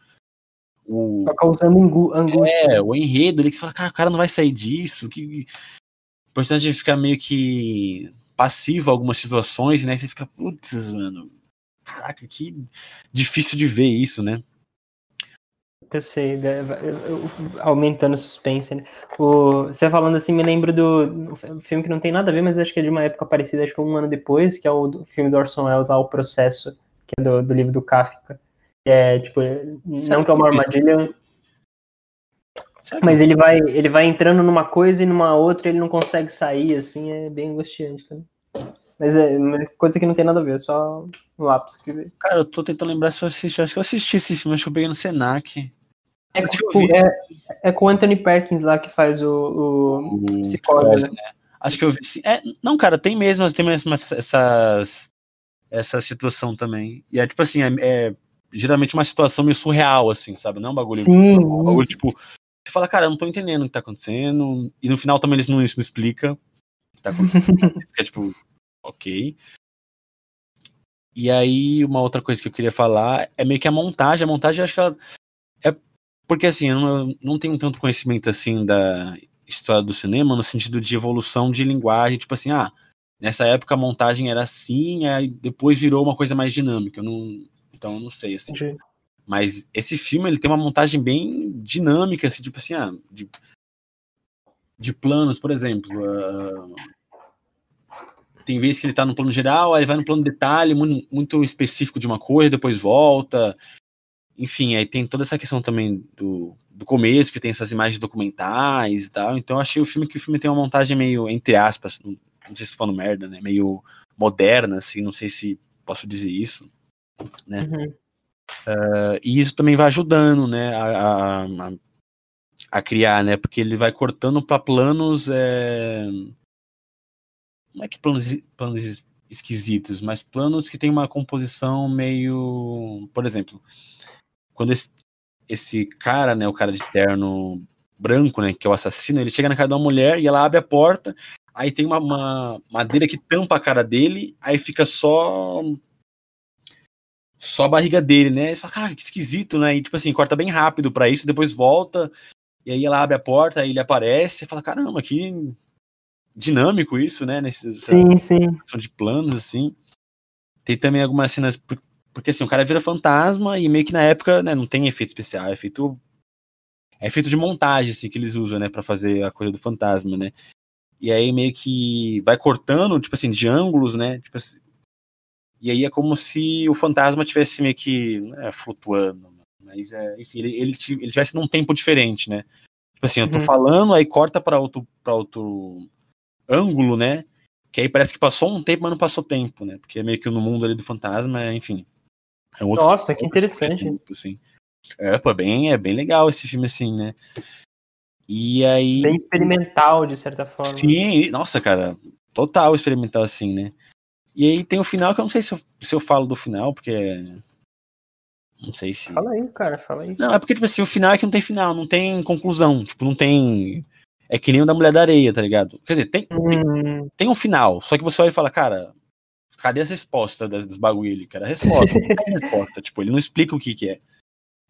Speaker 2: O, tá causando angústia.
Speaker 1: É, o enredo ali que você fala, cara, o cara não vai sair disso. Que... O personagem fica meio que passivo a algumas situações, né? E você fica, putz, mano, caraca, que difícil de ver isso, né?
Speaker 2: Eu sei, né, aumentando o suspense, né? O, você falando assim, me lembro do filme que não tem nada a ver, mas acho que é de uma época parecida, acho que um ano depois, que é o filme do Orson Welles, lá, O Processo que é do, do livro do Kafka. É, tipo, não que é uma armadilha. Mas ele vai, ele vai entrando numa coisa e numa outra ele não consegue sair, assim, é bem angustiante também. Mas é uma coisa que não tem nada a ver, é só um lápis
Speaker 1: aqui. Cara, eu tô tentando lembrar se eu assisti. Acho que eu assisti esse filme, acho que eu peguei no Senac.
Speaker 2: É, tipo, é, é, com o Anthony Perkins lá que faz o, o, o psicólogo, né?
Speaker 1: Acho que eu vi. É, não, cara, tem mesmo, tem mesmo essas essa situação também. E é tipo assim, é, é geralmente uma situação meio surreal, assim, sabe? Não é um bagulho.
Speaker 2: Sim.
Speaker 1: Um bagulho tipo. Você fala, cara, eu não tô entendendo o que tá acontecendo. E no final também eles não, isso não explica o que tá acontecendo. [LAUGHS] Fica tipo, ok. E aí, uma outra coisa que eu queria falar é meio que a montagem. A montagem, eu acho que ela. É porque assim, eu não, eu não tenho tanto conhecimento assim da história do cinema no sentido de evolução de linguagem, tipo assim, ah, Nessa época a montagem era assim, aí depois virou uma coisa mais dinâmica. Eu não, então eu não sei assim. Entendi. Mas esse filme ele tem uma montagem bem dinâmica, assim, tipo assim, ah, de, de planos, por exemplo. Uh, tem vezes que ele tá no plano geral, aí ele vai no plano detalhe, muito, muito específico de uma coisa, depois volta. Enfim, aí tem toda essa questão também do, do começo, que tem essas imagens documentais e tal. Então eu achei o filme que o filme tem uma montagem meio, entre aspas, não sei se tô falando merda, né? Meio moderna, assim, não sei se posso dizer isso, né? Uhum. Uh, e isso também vai ajudando, né, a, a, a, criar, né? Porque ele vai cortando para planos. É... Não é que planos, planos esquisitos, mas planos que tem uma composição meio. Por exemplo, quando esse, esse cara, né, o cara de terno branco, né, que é o assassino, ele chega na casa de uma mulher e ela abre a porta aí tem uma, uma, madeira que tampa a cara dele, aí fica só só a barriga dele, né? Você fala, cara, que esquisito, né? E tipo assim, corta bem rápido para isso, depois volta, e aí ela abre a porta, aí ele aparece, você fala, caramba, que dinâmico isso, né? Nesses,
Speaker 2: sim, sim.
Speaker 1: São de planos, assim. Tem também algumas cenas, porque assim, o cara vira fantasma e meio que na época, né, não tem efeito especial, é feito é feito de montagem, assim, que eles usam, né, para fazer a coisa do fantasma, né? E aí meio que vai cortando, tipo assim, de ângulos, né? Tipo assim, E aí é como se o fantasma tivesse meio que né, flutuando. Mas, é, enfim, ele, ele, ele tivesse num tempo diferente, né? Tipo assim, eu tô uhum. falando, aí corta para outro, pra outro ângulo, né? Que aí parece que passou um tempo, mas não passou tempo, né? Porque é meio que no mundo ali do fantasma, enfim.
Speaker 2: É um outro Nossa, tipo, que interessante. Tempo,
Speaker 1: assim. É, pô, bem, é bem legal esse filme, assim, né? E aí.
Speaker 2: Bem experimental, de certa forma.
Speaker 1: Sim, nossa, cara, total experimental, assim, né? E aí tem o final que eu não sei se eu, se eu falo do final, porque. Não sei se.
Speaker 2: Fala aí, cara, fala aí.
Speaker 1: Não, é porque, tipo assim, o final é que não tem final, não tem conclusão. Tipo, não tem é que nem o da Mulher da Areia, tá ligado? Quer dizer, tem, hum. tem, tem, um final, só que você olha e fala, cara, cadê essa resposta dos bagulho cara? A resposta, não tem resposta. [LAUGHS] Tipo, ele não explica o que que é.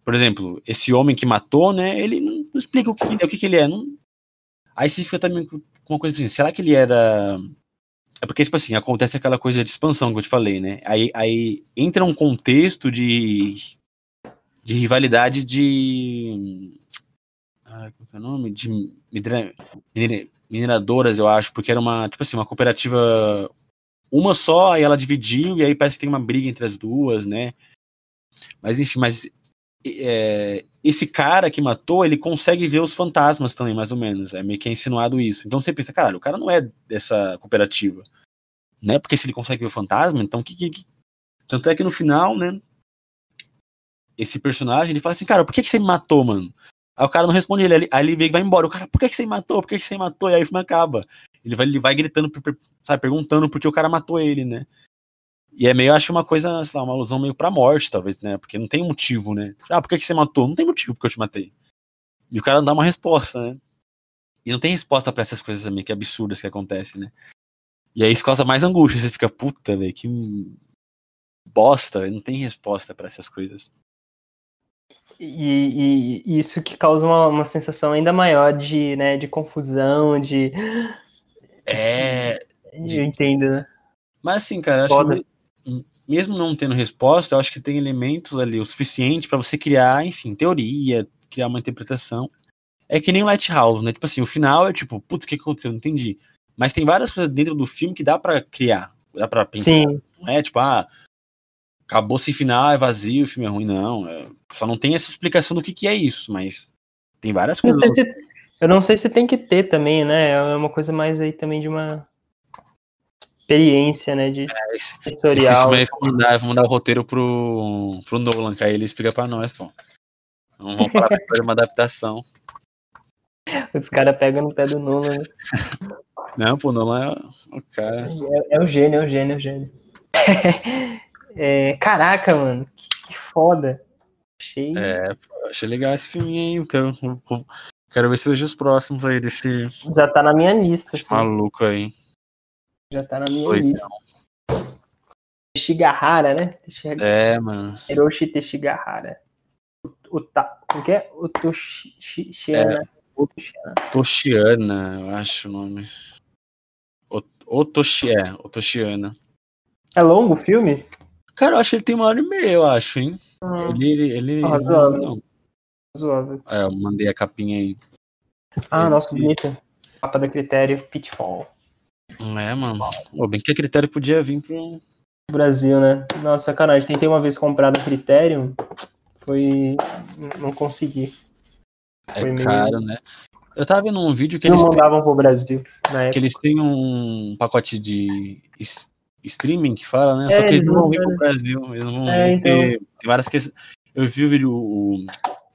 Speaker 1: Por exemplo, esse homem que matou, né, ele não, explica o que, que, o que, que ele é. Não... Aí você fica também com uma coisa assim, será que ele era... É porque, tipo assim, acontece aquela coisa de expansão que eu te falei, né? Aí, aí entra um contexto de, de rivalidade de ah, é o nome? De mineradoras, eu acho, porque era uma, tipo assim, uma cooperativa uma só, e ela dividiu, e aí parece que tem uma briga entre as duas, né? Mas enfim, mas é, esse cara que matou, ele consegue ver os fantasmas também, mais ou menos. É meio que é insinuado isso. Então você pensa, cara, o cara não é dessa cooperativa. Né? Porque se ele consegue ver o fantasma, então que, que, que... Tanto é que no final, né? Esse personagem, ele fala assim, cara, por que, que você me matou, mano? Aí o cara não responde ele, aí ele vai embora. O cara, por que, que você matou? Por que, que você matou? E aí o filme acaba. Ele vai, ele vai gritando, sabe, perguntando por que o cara matou ele, né? E é meio, acho que uma coisa, sei lá, uma alusão meio pra morte, talvez, né? Porque não tem motivo, né? Ah, por que, que você matou? Não tem motivo porque eu te matei. E o cara não dá uma resposta, né? E não tem resposta para essas coisas meio que absurdas que acontecem, né? E aí isso causa mais angústia. Você fica, puta, velho, que bosta, não tem resposta para essas coisas.
Speaker 2: E, e, isso que causa uma, uma sensação ainda maior de, né, de confusão, de.
Speaker 1: É.
Speaker 2: De... Eu entendo, né?
Speaker 1: Mas assim, cara, acho que mesmo não tendo resposta, eu acho que tem elementos ali o suficiente para você criar, enfim, teoria, criar uma interpretação. É que nem o Lighthouse, né? Tipo assim, o final é tipo, putz, o que aconteceu? Não entendi. Mas tem várias coisas dentro do filme que dá para criar, dá para pensar. Sim. Não é tipo, ah, acabou sem final, é vazio, o filme é ruim, não. É, só não tem essa explicação do que, que é isso, mas tem várias coisas.
Speaker 2: Não se, eu não sei se tem que ter também, né? É uma coisa mais aí também de uma experiência, né? De é, esse,
Speaker 1: sensorial. Esse vou mandar, mandar o roteiro pro, pro Nolan, que aí ele explica pra nós, pô. Vamos falar pra uma adaptação. [LAUGHS]
Speaker 2: Os caras pegam no pé do Nolan, né?
Speaker 1: Não, pô, Nolan é o cara.
Speaker 2: É, é o gênio, é o gênio, é o gênio. [LAUGHS] É, caraca, mano, que, que foda.
Speaker 1: Achei. É, achei legal esse filminho aí. Quero, quero ver se vejo os próximos aí desse.
Speaker 2: Já tá na minha lista.
Speaker 1: Esse assim. maluco aí.
Speaker 2: Já tá na minha lista. Teshigahara, né?
Speaker 1: Teshigahara. É, mano.
Speaker 2: Hiroshi Teshigahara. O, ta, o que é? O Toshiana. É. O
Speaker 1: Toshiana. Eu acho o nome. O, o Toshi, é, o Toshiana.
Speaker 2: É longo o filme?
Speaker 1: Cara, eu acho que ele tem uma hora e meia, eu acho, hein? Hum. Ele. ele
Speaker 2: ah. Não.
Speaker 1: É, eu mandei a capinha aí.
Speaker 2: Ah, ele... nossa, bonita. Capa da critério Pitfall.
Speaker 1: É, mano. Pô, bem que a critério podia vir pro.
Speaker 2: Brasil, né? Nossa, sacanagem. Tentei uma vez comprar da critério. Foi. Não consegui.
Speaker 1: É Foi caro, meio... né? Eu tava vendo um vídeo que
Speaker 2: eles. Não mandavam têm... pro Brasil.
Speaker 1: Que eles têm um pacote de streaming que fala, né? É, Só que eles não vão vir pro Brasil. Eles não vão é, então... Tem várias questões. Eu vi o vídeo, o,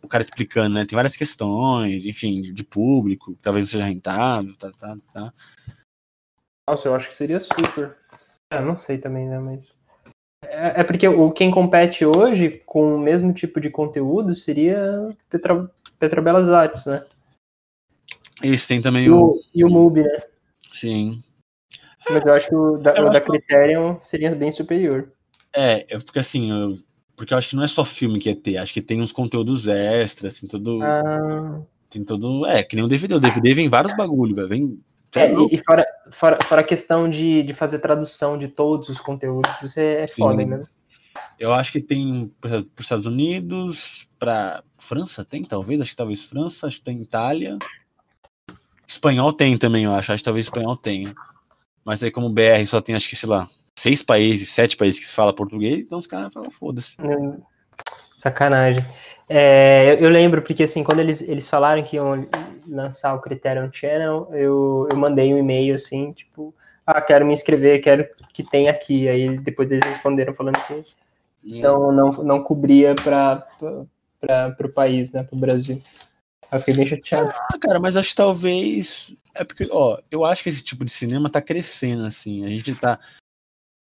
Speaker 1: o cara explicando, né? Tem várias questões, enfim, de, de público, talvez não seja rentável, tá, tá, tá.
Speaker 2: Nossa, eu acho que seria super. É, não sei também, né? Mas. É, é porque o, quem compete hoje com o mesmo tipo de conteúdo seria Petra, Petrobelas Artes, né?
Speaker 1: Isso, tem também
Speaker 2: e o. E o MUBI, né?
Speaker 1: Sim.
Speaker 2: Mas eu acho que o da, o da Criterion seria bem superior.
Speaker 1: É, é porque assim, eu, porque eu acho que não é só filme que é ter, acho que tem uns conteúdos extras, tem tudo. Ah. Tem todo. É, que nem o DVD. O DVD vem vários bagulho, velho. Vem.
Speaker 2: É, e, e fora, fora, fora a questão de, de fazer tradução de todos os conteúdos, isso é Sim, foda mesmo.
Speaker 1: Eu acho que tem para os Estados Unidos, para França tem, talvez, acho que talvez França, acho que tem Itália. Espanhol tem também, eu acho, acho que talvez espanhol tenha. Mas aí como BR só tem, acho que, sei lá, seis países, sete países que se fala português, então os caras falam, foda-se.
Speaker 2: Sacanagem. É, eu, eu, lembro, porque assim, quando eles, eles falaram que iam lançar o Criterion Channel, eu, eu mandei um e-mail assim, tipo, ah, quero me inscrever, quero que tenha aqui. Aí depois eles responderam falando que então não, não cobria para o país, né, para o Brasil. Eu fiquei bem chateado.
Speaker 1: Ah, cara, mas acho que talvez. É porque, ó, eu acho que esse tipo de cinema tá crescendo, assim. A gente tá,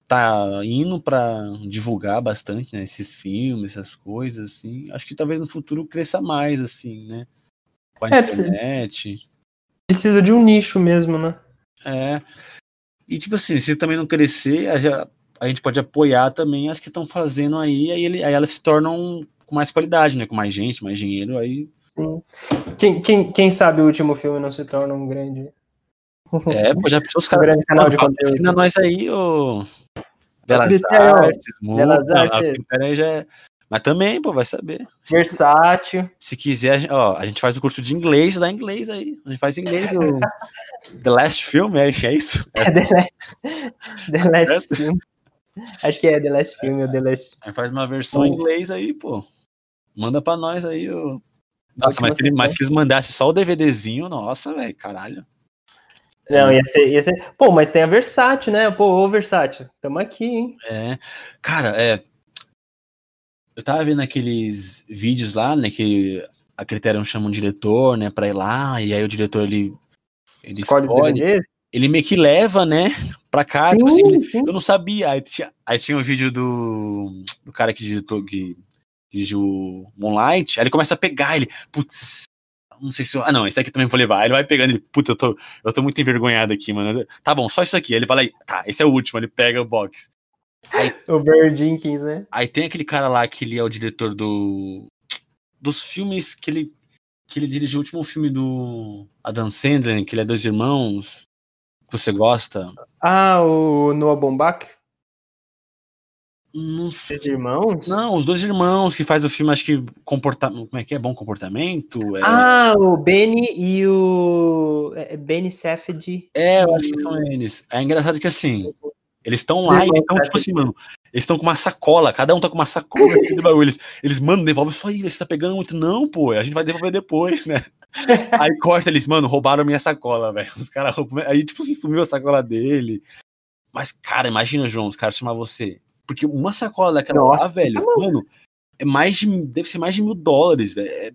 Speaker 1: tá indo para divulgar bastante, né, esses filmes, essas coisas, assim. Acho que talvez no futuro cresça mais, assim, né? Com a é, internet.
Speaker 2: Precisa de um nicho mesmo, né?
Speaker 1: É. E, tipo assim, se também não crescer, a, a gente pode apoiar também as que estão fazendo aí, aí, ele, aí elas se tornam com mais qualidade, né? Com mais gente, mais dinheiro, aí
Speaker 2: Sim. Quem, quem, quem sabe o último filme não se torna um grande.
Speaker 1: É, pô, já pensou os [LAUGHS] caras. Um grande canal de conteúdo. Nós aí, ô. Belas Artes, Artes. Já é... Mas também, pô, vai saber.
Speaker 2: Versátil.
Speaker 1: Se quiser, ó, a gente faz o curso de inglês, dá inglês aí. A gente faz inglês o [LAUGHS] The Last Film, é, é isso?
Speaker 2: É, The Last, The Last Film. Acho que é The Last Film ou The Last.
Speaker 1: A gente faz uma versão em inglês aí, pô. Manda pra nós aí o nossa, mas se, ele, mas se eles mandassem só o DVDzinho, nossa, velho, caralho.
Speaker 2: Não, ia ser, ia ser. Pô, mas tem a Versátil, né? Pô, ô Versátil, tamo aqui, hein?
Speaker 1: É. Cara, é. Eu tava vendo aqueles vídeos lá, né? Que a Criterion chama um diretor, né, pra ir lá, e aí o diretor ele. Ele escolhe, escolhe ele meio que leva, né, pra cá. Sim, tipo assim, eu não sabia. Aí tinha, aí tinha um vídeo do, do cara que digitou, que o Moonlight, aí ele começa a pegar, ele, putz, não sei se eu, ah não, esse aqui também vou levar, aí ele vai pegando, ele, putz, eu tô, eu tô muito envergonhado aqui, mano, tá bom, só isso aqui, aí ele fala, tá, esse é o último, ele pega o box.
Speaker 2: Aí, [LAUGHS] o Barry Jenkins, né?
Speaker 1: Aí tem aquele cara lá que ele é o diretor do dos filmes que ele que ele dirigiu o último filme do Adam Sandler, que ele é dois irmãos, que você gosta.
Speaker 2: Ah, o Noah Baumbach?
Speaker 1: Não sei.
Speaker 2: Os irmãos?
Speaker 1: Não, os dois irmãos que faz o filme, acho que comportamento. Como é que é? Bom comportamento? É...
Speaker 2: Ah, o Benny e o. É, é Benny Safdie.
Speaker 1: É, eu acho que são eles. É engraçado que assim. Eles estão lá e estão, tipo assim, mano. Eles estão com uma sacola, cada um tá com uma sacola assim, de bagulho. Eles, eles mandam, devolvem isso aí, você tá pegando muito. Não, pô, a gente vai devolver depois, né? [LAUGHS] aí corta eles, mano, roubaram minha sacola, velho. Os caras Aí, tipo, se sumiu a sacola dele. Mas, cara, imagina, João, os caras chamar você. Porque uma sacola daquela Nossa, lá, velho, tá mano, é mais de. Deve ser mais de mil dólares, velho. É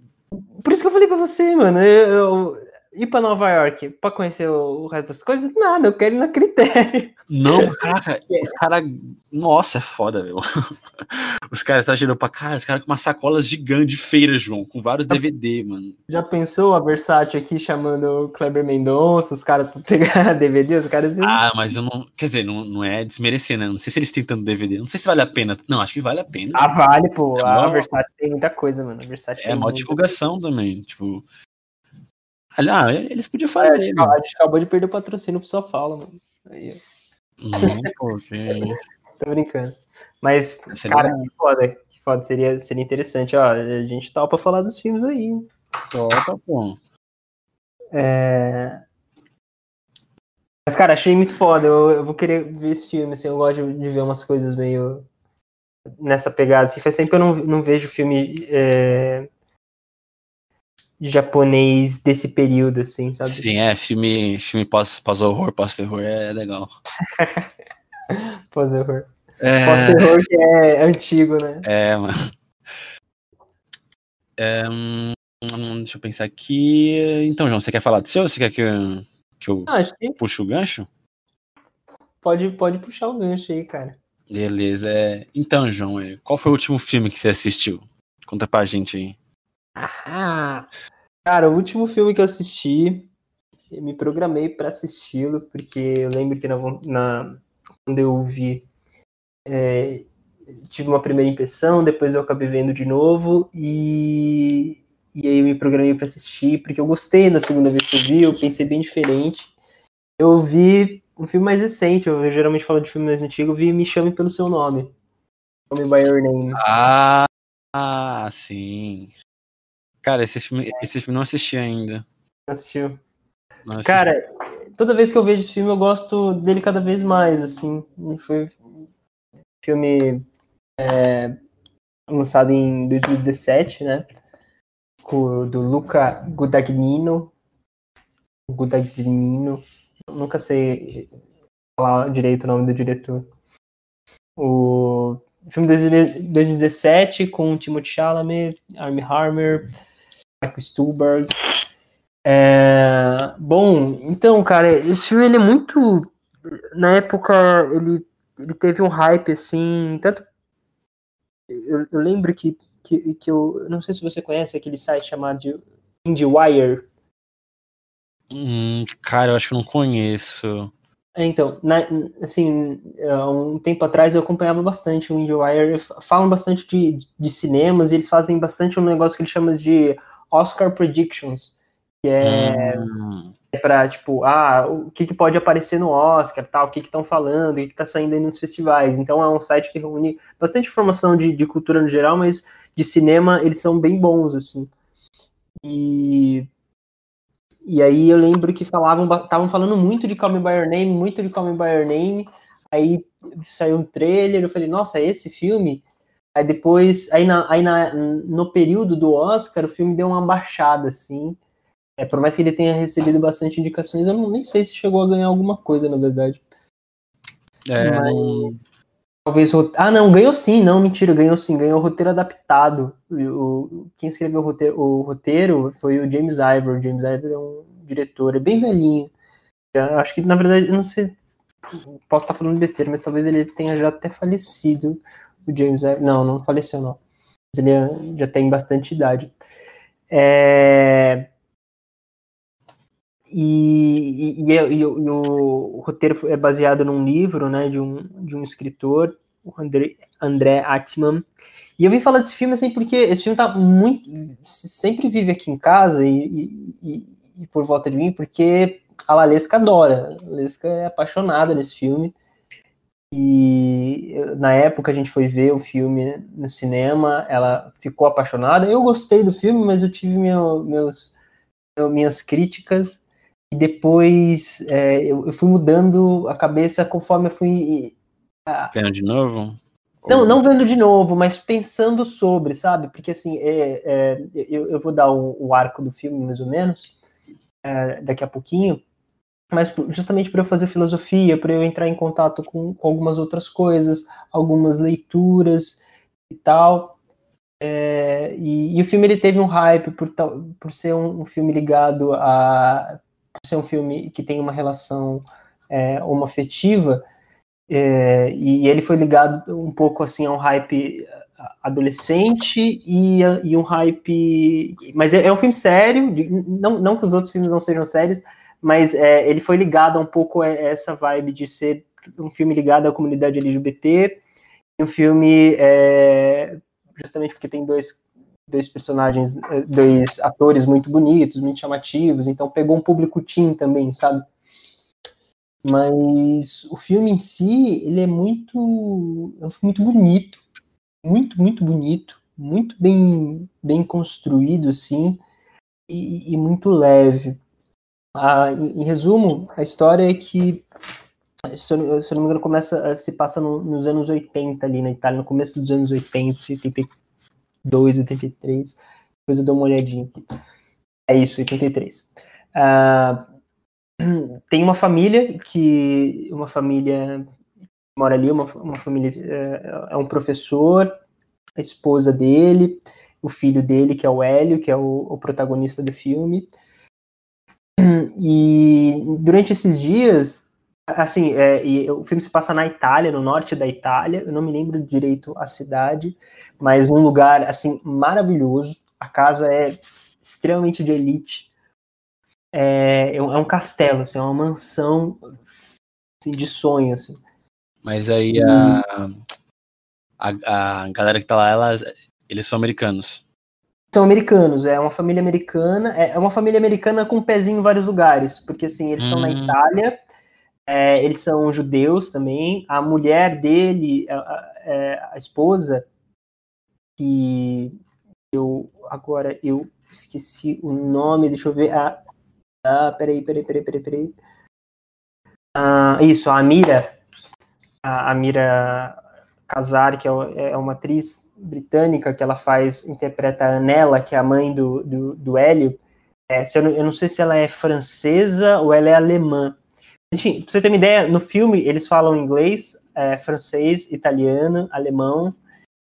Speaker 2: Por isso que eu falei pra você, mano. Eu, eu, ir pra Nova York pra conhecer o, resto das coisas? Nada, eu quero ir na critério.
Speaker 1: Não, [LAUGHS] caraca, os caras. Nossa, é foda, meu. [LAUGHS] Os caras exageram pra cara, os caras com umas sacolas gigantes de feira, João, com vários DVD, mano.
Speaker 2: Já pensou a Versátil aqui chamando o Kleber Mendonça, os caras pra pegar [LAUGHS] DVD, os caras.
Speaker 1: Ah, mas eu não. Quer dizer, não, não é desmerecer, né? Não sei se eles têm tanto DVD. Não sei se vale a pena. Não, acho que vale a pena.
Speaker 2: Ah, vale, pô. É a Versátil tem muita coisa, mano. A Versátil
Speaker 1: é, uma divulgação coisa. também. Tipo, ah, eles podiam é, fazer. É,
Speaker 2: a gente acabou de perder o patrocínio pro Só Fala, mano. Aí,
Speaker 1: não, [LAUGHS] pô, é isso.
Speaker 2: Tô brincando. Mas, seria cara, que foda, que foda. Seria, seria interessante, ó. A gente topa falar dos filmes aí.
Speaker 1: Topa, pô.
Speaker 2: É... Mas, cara, achei muito foda. Eu, eu, vou querer ver esse filme, assim. Eu gosto de, de ver umas coisas meio nessa pegada. Assim, faz tempo que eu não, não vejo filme é, japonês desse período, assim, sabe?
Speaker 1: Sim, é, filme, filme pós-horror, pós pós-terror é legal. [LAUGHS]
Speaker 2: pós-horror. É... Pós-terror que é antigo, né?
Speaker 1: É, mano. É, hum, deixa eu pensar aqui. Então, João, você quer falar do seu? Você quer que eu, que eu ah, que... puxe o gancho?
Speaker 2: Pode, pode puxar o gancho aí, cara.
Speaker 1: Beleza. É... Então, João, é, qual foi o último filme que você assistiu? Conta pra gente aí.
Speaker 2: Cara, o último filme que eu assisti, eu me programei para assisti-lo, porque eu lembro que na, na quando eu vi, é, tive uma primeira impressão, depois eu acabei vendo de novo, e, e aí eu me programei para assistir, porque eu gostei da segunda vez que eu vi, eu pensei bem diferente. Eu vi um filme mais recente, eu, geralmente falo de filme mais antigo, eu vi Me Chame Pelo Seu Nome. Call By Your Name.
Speaker 1: Ah sim. Cara, esse filme, esse filme não assisti ainda.
Speaker 2: Assistiu. Não assisti. Cara, toda vez que eu vejo esse filme eu gosto dele cada vez mais, assim. Foi, filme é, lançado em 2017, né? Com, do Luca Guadagnino. Guadagnino. Nunca sei falar direito o nome do diretor. O filme de 2017 com Timothy Chalamet, Armie Harmer, Michael Stuhlbarg. É, bom, então, cara, esse filme ele é muito. Na época, ele, ele teve um hype assim. Tanto. Eu, eu lembro que, que, que eu. Não sei se você conhece aquele site chamado IndieWire.
Speaker 1: Hum, cara, eu acho que não conheço.
Speaker 2: É, então, na, assim, um tempo atrás eu acompanhava bastante o IndieWire, falam bastante de, de cinemas e eles fazem bastante um negócio que eles chamam de Oscar Predictions, que é, hum. é para tipo, ah, o que, que, pode aparecer no Oscar, tal, o que estão falando, o que está saindo aí nos festivais. Então é um site que reúne bastante informação de, de cultura no geral, mas de cinema eles são bem bons, assim. E e aí eu lembro que falavam, estavam falando muito de Call Me By Your Name, muito de Call Me By Your Name. Aí saiu um trailer, eu falei, nossa, é esse filme? Aí depois, aí, na, aí na, no período do Oscar, o filme deu uma baixada, assim. É, por mais que ele tenha recebido bastante indicações, eu não, nem sei se chegou a ganhar alguma coisa, na verdade. É, Mas, talvez. Ah, não, ganhou sim, não, mentira, ganhou sim, ganhou o roteiro adaptado. O, quem escreveu o roteiro, o roteiro foi o James Ivor. O James Ivor é um diretor, é bem velhinho. Eu acho que, na verdade, eu não sei. Posso estar falando besteira, mas talvez ele tenha já até falecido. O James Ivor. Não, não faleceu, não. Mas ele já tem bastante idade. É... E, e, e, e, o, roteiro é baseado num livro, né, de um, de um escritor, o André, André Atman. E eu vim falar desse filme assim porque esse filme tá muito, sempre vive aqui em casa e, e por volta de mim, porque a Lalesca adora. A Lalesca é apaixonada nesse filme. E na época a gente foi ver o filme no cinema, ela ficou apaixonada. Eu gostei do filme, mas eu tive meu, meus, minhas críticas e depois é, eu, eu, fui mudando a cabeça conforme eu fui.
Speaker 1: Vendo de novo?
Speaker 2: Não, Ou... não vendo de novo, mas pensando sobre, sabe? Porque assim, é, é, eu, eu, vou dar o, o, arco do filme, mais ou menos, é, daqui a pouquinho, mas justamente para eu fazer filosofia, para eu entrar em contato com, com, algumas outras coisas, algumas leituras e tal. É, e, e, o filme ele teve um hype por, por ser um, um filme ligado a ser um filme que tem uma relação é, homoafetiva, é, e ele foi ligado um pouco assim a um hype adolescente e, e um hype. Mas é, é, um filme sério, não, não que os outros filmes não sejam sérios, mas é, ele foi ligado um pouco a essa vibe de ser um filme ligado à comunidade LGBT, um filme é, justamente porque tem dois dois personagens, eh, dois atores muito bonitos, muito chamativos, então pegou um público teen também, sabe? Mas o filme em si, ele é muito, é um muito bonito, muito, muito bonito, muito bem, bem construído, assim, e, e muito leve. Ah, em, resumo, a história é que, se eu, não me engano, começa, se passa no, nos anos 80 ali na Itália, no começo dos anos 80, 82, 83. Depois eu dou uma olhadinha aqui. É isso, 83. Uh, [CLEARS THROAT] tem uma família que. Uma família mora ali, uma, uma família. É, é um professor, a esposa dele, o filho dele, que é o Hélio, que é o, o protagonista do filme. E durante esses dias, assim, é, o filme se passa na Itália, no norte da Itália, eu não me lembro direito a cidade, mas num lugar assim maravilhoso. A casa é extremamente de elite. É, é um é castelo, assim, é uma mansão assim, de sonho. Assim.
Speaker 1: Mas aí a, a, a galera que tá lá, elas, eles são americanos.
Speaker 2: São americanos, é uma família americana, é, é uma família americana com um pezinho em vários lugares, porque assim, eles estão na hum. Itália, é, eles são judeus também, a mulher dele, a, a, é, a esposa, que eu agora eu esqueci o nome, deixa eu ver. Ah, ah peraí, peraí, peraí, peraí, peraí. Ah, isso, a Mira. A, a Mira Casar, que é, é uma atriz britânica que ela faz, interpreta a Anela, que é a mãe do, do, do Hélio. É, eu, não, eu, não, sei se ela é francesa ou ela é alemã. Enfim, pra você ter uma ideia, no filme eles falam inglês, é, francês, italiano, alemão.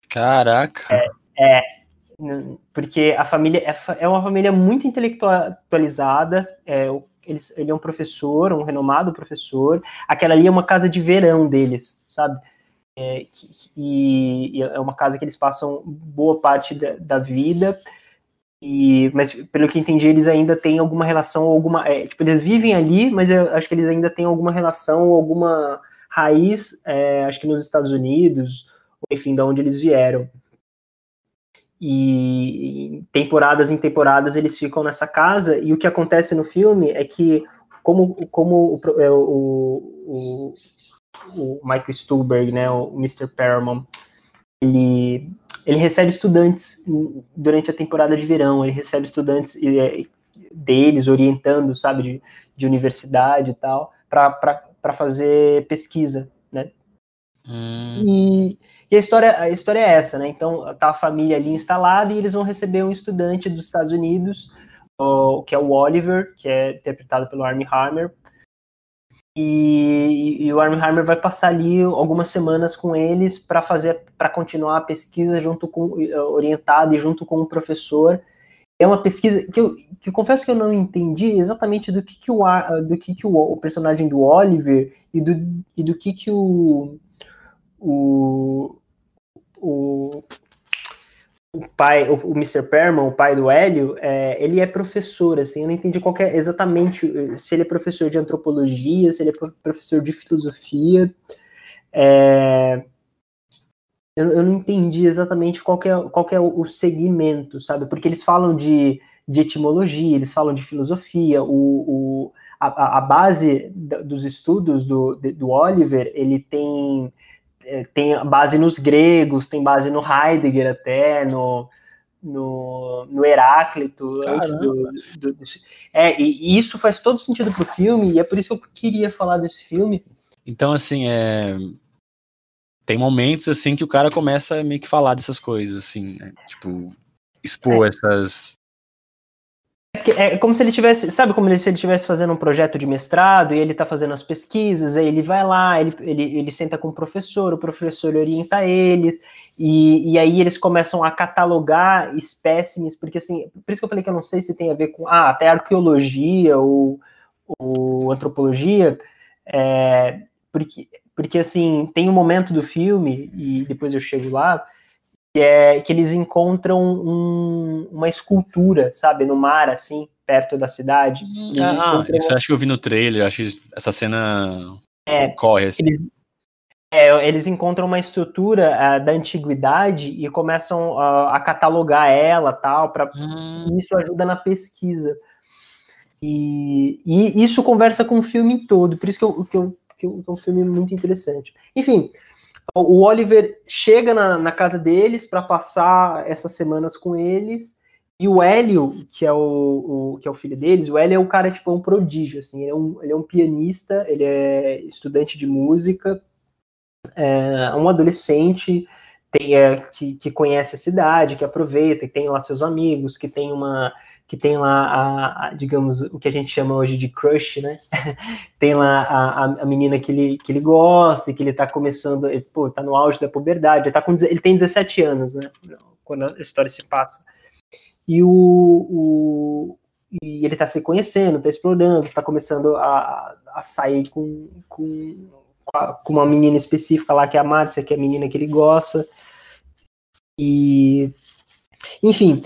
Speaker 1: Caraca!
Speaker 2: É, é porque a família é, é uma família muito intelectualizada. É, eles, ele é um professor, um renomado professor. Aquela ali é uma casa de verão deles, sabe? É, e, e, é uma casa que eles passam boa parte da, da, vida. E, mas pelo que entendi, eles ainda têm alguma relação, alguma. É, tipo, eles vivem ali, mas eu acho que eles ainda têm alguma relação, alguma raiz, é, acho que nos Estados Unidos, enfim, da onde eles vieram. E temporadas em temporadas eles ficam nessa casa, e o que acontece no filme é que, como, como o, o, o, o Michael Stuhlberg, né, o Mr. Paramount, ele, ele recebe estudantes durante a temporada de verão, ele recebe estudantes é, deles orientando, sabe, de, de universidade e tal, para fazer pesquisa, né? Hum. E, e, a história, a história é essa, né? Então tá a família ali instalada e eles vão receber um estudante dos Estados Unidos, o, que é o Oliver, que é interpretado pelo Armie Hammer. E, e, o Hammer vai passar ali algumas semanas com eles para fazer, para continuar a pesquisa junto com orientado e junto com o professor. É uma pesquisa que eu, que eu confesso que eu não entendi exatamente do que, que, o, do que, que o, o personagem do Oliver e do, e do que, que o o, o, o pai, o, o Mr. Perman, o pai do Hélio, é, ele é professor, assim, eu não entendi qual é exatamente se ele é professor de antropologia, se ele é professor de filosofia. É, eu, eu, não entendi exatamente qual é, qual é o segmento, sabe? Porque eles falam de, de etimologia, eles falam de filosofia, o, o a, a, base dos estudos do, do Oliver, ele tem tem base nos gregos, tem base no Heidegger até, no, no, no Heráclito. Do, do, do, é, e, e, isso faz todo sentido pro filme, e é por isso que eu queria falar desse filme.
Speaker 1: Então, assim, é... tem momentos assim que o cara começa a meio que falar dessas coisas, assim, né? Tipo, expor é. essas,
Speaker 2: é como se ele tivesse, sabe como se ele estivesse fazendo um projeto de mestrado e ele está fazendo as pesquisas, aí ele vai lá, ele, ele, ele senta com o professor, o professor orienta eles, e, e aí eles começam a catalogar espécimes, porque assim, por isso que eu falei que eu não sei se tem a ver com, ah, até arqueologia ou, ou antropologia, é, porque, porque assim, tem um momento do filme, e depois eu chego lá, que é que eles encontram um, uma escultura, sabe, no mar, assim, perto da cidade.
Speaker 1: ah, encontram... isso acho que eu vi no trailer, acho que essa cena é, corre assim.
Speaker 2: Eles, é, eles encontram uma estrutura uh, da antiguidade e começam uh, a catalogar ela, tal, para hum. isso ajuda na pesquisa. E, e, isso conversa com o filme todo, por isso que, eu, que, eu, que, eu, que é um filme muito interessante. Enfim, o Oliver chega na, na casa deles para passar essas semanas com eles. E o Hélio, que é o, o, que é o filho deles, o Hélio é um cara, tipo, um prodígio, assim, ele é um, ele é um pianista, ele é estudante de música, é um adolescente tem, é, que, que conhece a cidade, que aproveita, que tem lá seus amigos, que tem uma, que tem lá, a, a, digamos, o que a gente chama hoje de crush, né? [LAUGHS] tem lá a, a, menina que ele, que ele gosta, que ele tá começando, ele, pô, tá no auge da puberdade, ele, tá com, ele tem 17 anos, né? Quando a história se passa. E, o, o e ele tá se conhecendo, tá explorando, tá começando a, a sair com, com, com uma menina específica lá, que é a Márcia, que é a menina que ele gosta. E, enfim,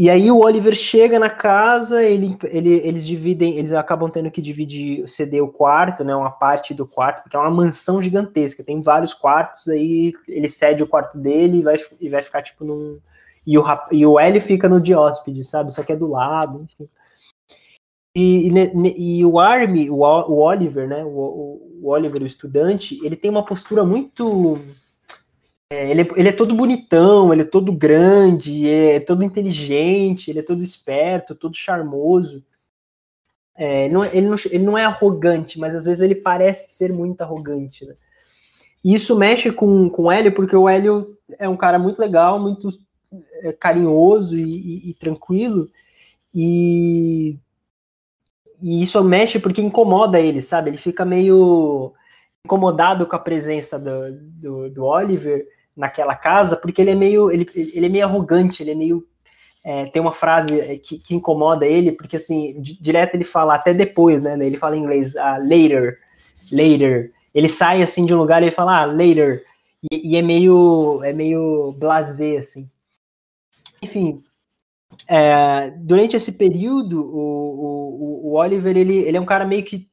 Speaker 2: e aí o Oliver chega na casa, ele, ele, eles dividem, eles acabam tendo que dividir, ceder o quarto, né, uma parte do quarto, porque é uma mansão gigantesca, tem vários quartos, aí ele cede o quarto dele e vai, e vai ficar tipo num... E o, e o L fica no de hóspede, sabe? Só que é do lado, enfim. E, e, e, o Army, o, o Oliver, né? O, o, Oliver, o estudante, ele tem uma postura muito ele, é, ele é todo bonitão, ele é todo grande, é todo inteligente, ele é todo esperto, todo charmoso. É, não, ele, não, ele não é arrogante, mas às vezes ele parece ser muito arrogante. Né? E isso mexe com, com o Hélio, porque o Hélio é um cara muito legal, muito é, carinhoso e, e, e tranquilo, e, e isso mexe porque incomoda ele, sabe? Ele fica meio incomodado com a presença do, do, do Oliver naquela casa, porque ele é meio, ele, ele é meio arrogante, ele é meio é, tem uma frase é, que, que, incomoda ele, porque assim, direto ele fala, até depois, né? Ele fala em inglês, uh, later, later. Ele sai assim de um lugar e ele fala, ah, later. E, e é meio, é meio blasé, assim. Enfim, é, durante esse período, o, o, o Oliver, ele, ele é um cara meio que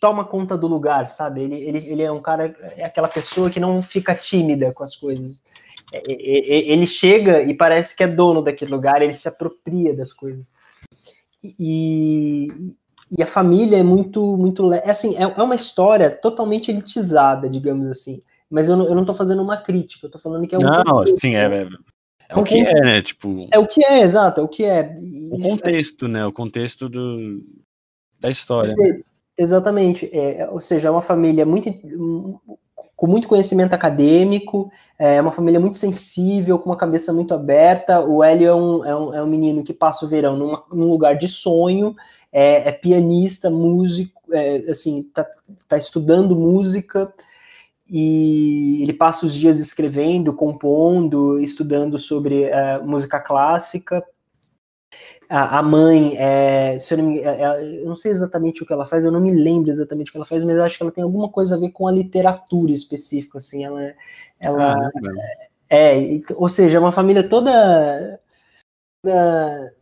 Speaker 2: toma conta do lugar, sabe? Ele, ele, ele é um cara, é aquela pessoa que não fica tímida com as coisas. É, é, é, ele chega e parece que é dono daquele lugar, ele se apropria das coisas. E, e a família é muito, muito, assim, é, uma história totalmente elitizada, digamos assim. Mas eu não, eu não tô fazendo uma crítica, eu tô falando que é um.
Speaker 1: Não, sim, é, é, é o que é, né? Tipo.
Speaker 2: É o que é, exato, é o que é.
Speaker 1: O contexto, né? O contexto do, da história.
Speaker 2: Exatamente. É, ou seja, é uma família muito com muito conhecimento acadêmico, é uma família muito sensível, com uma cabeça muito aberta. O Hélio é um, é um, é um menino que passa o verão numa, num lugar de sonho, é, é pianista, músico, é, assim, tá, tá estudando música, e ele passa os dias escrevendo, compondo, estudando sobre é, música clássica, a, a mãe, é, se eu, não me, é, é, eu não sei exatamente o que ela faz, eu não me lembro exatamente o que ela faz, mas eu acho que ela tem alguma coisa a ver com a literatura específica, assim, ela, ela ah, é, ou seja, é uma família toda, toda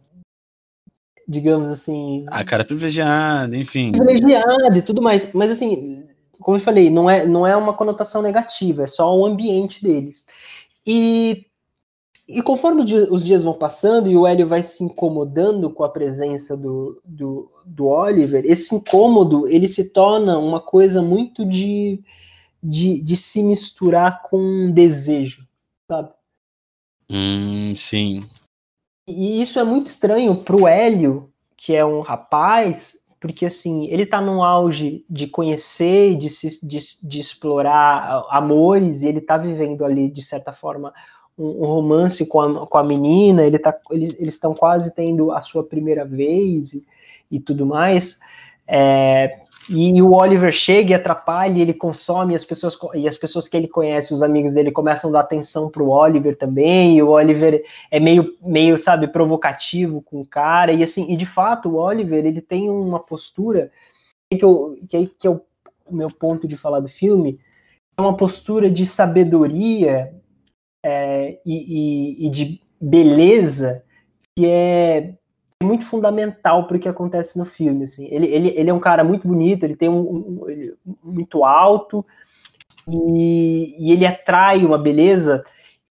Speaker 2: digamos assim,
Speaker 1: a cara privilegiada, enfim,
Speaker 2: privilegiada e tudo mais, mas assim, como eu falei, não é, não é uma conotação negativa, é só o ambiente deles. E e conforme os dias vão passando e o Hélio vai se incomodando com a presença do, do, do Oliver, esse incômodo ele se torna uma coisa muito de, de, de se misturar com um desejo, sabe?
Speaker 1: Hum, sim.
Speaker 2: E isso é muito estranho pro Hélio, que é um rapaz, porque assim, ele tá num auge de conhecer, de, se, de, de explorar amores, e ele tá vivendo ali, de certa forma, um, romance com a, com a menina, ele tá, eles estão quase tendo a sua primeira vez e, e tudo mais. É, e, o Oliver chega e atrapalha, e ele consome as pessoas e as pessoas que ele conhece, os amigos dele começam a dar atenção pro Oliver também, e o Oliver é meio meio, sabe, provocativo com o cara, e assim, e de fato o Oliver, ele tem uma postura que eu que, que é o meu ponto de falar do filme, é uma postura de sabedoria é, e, e, e, de beleza que é muito fundamental para o que acontece no filme. Assim. Ele, ele, ele é um cara muito bonito, ele tem um, um ele, muito alto e, e, ele atrai uma beleza.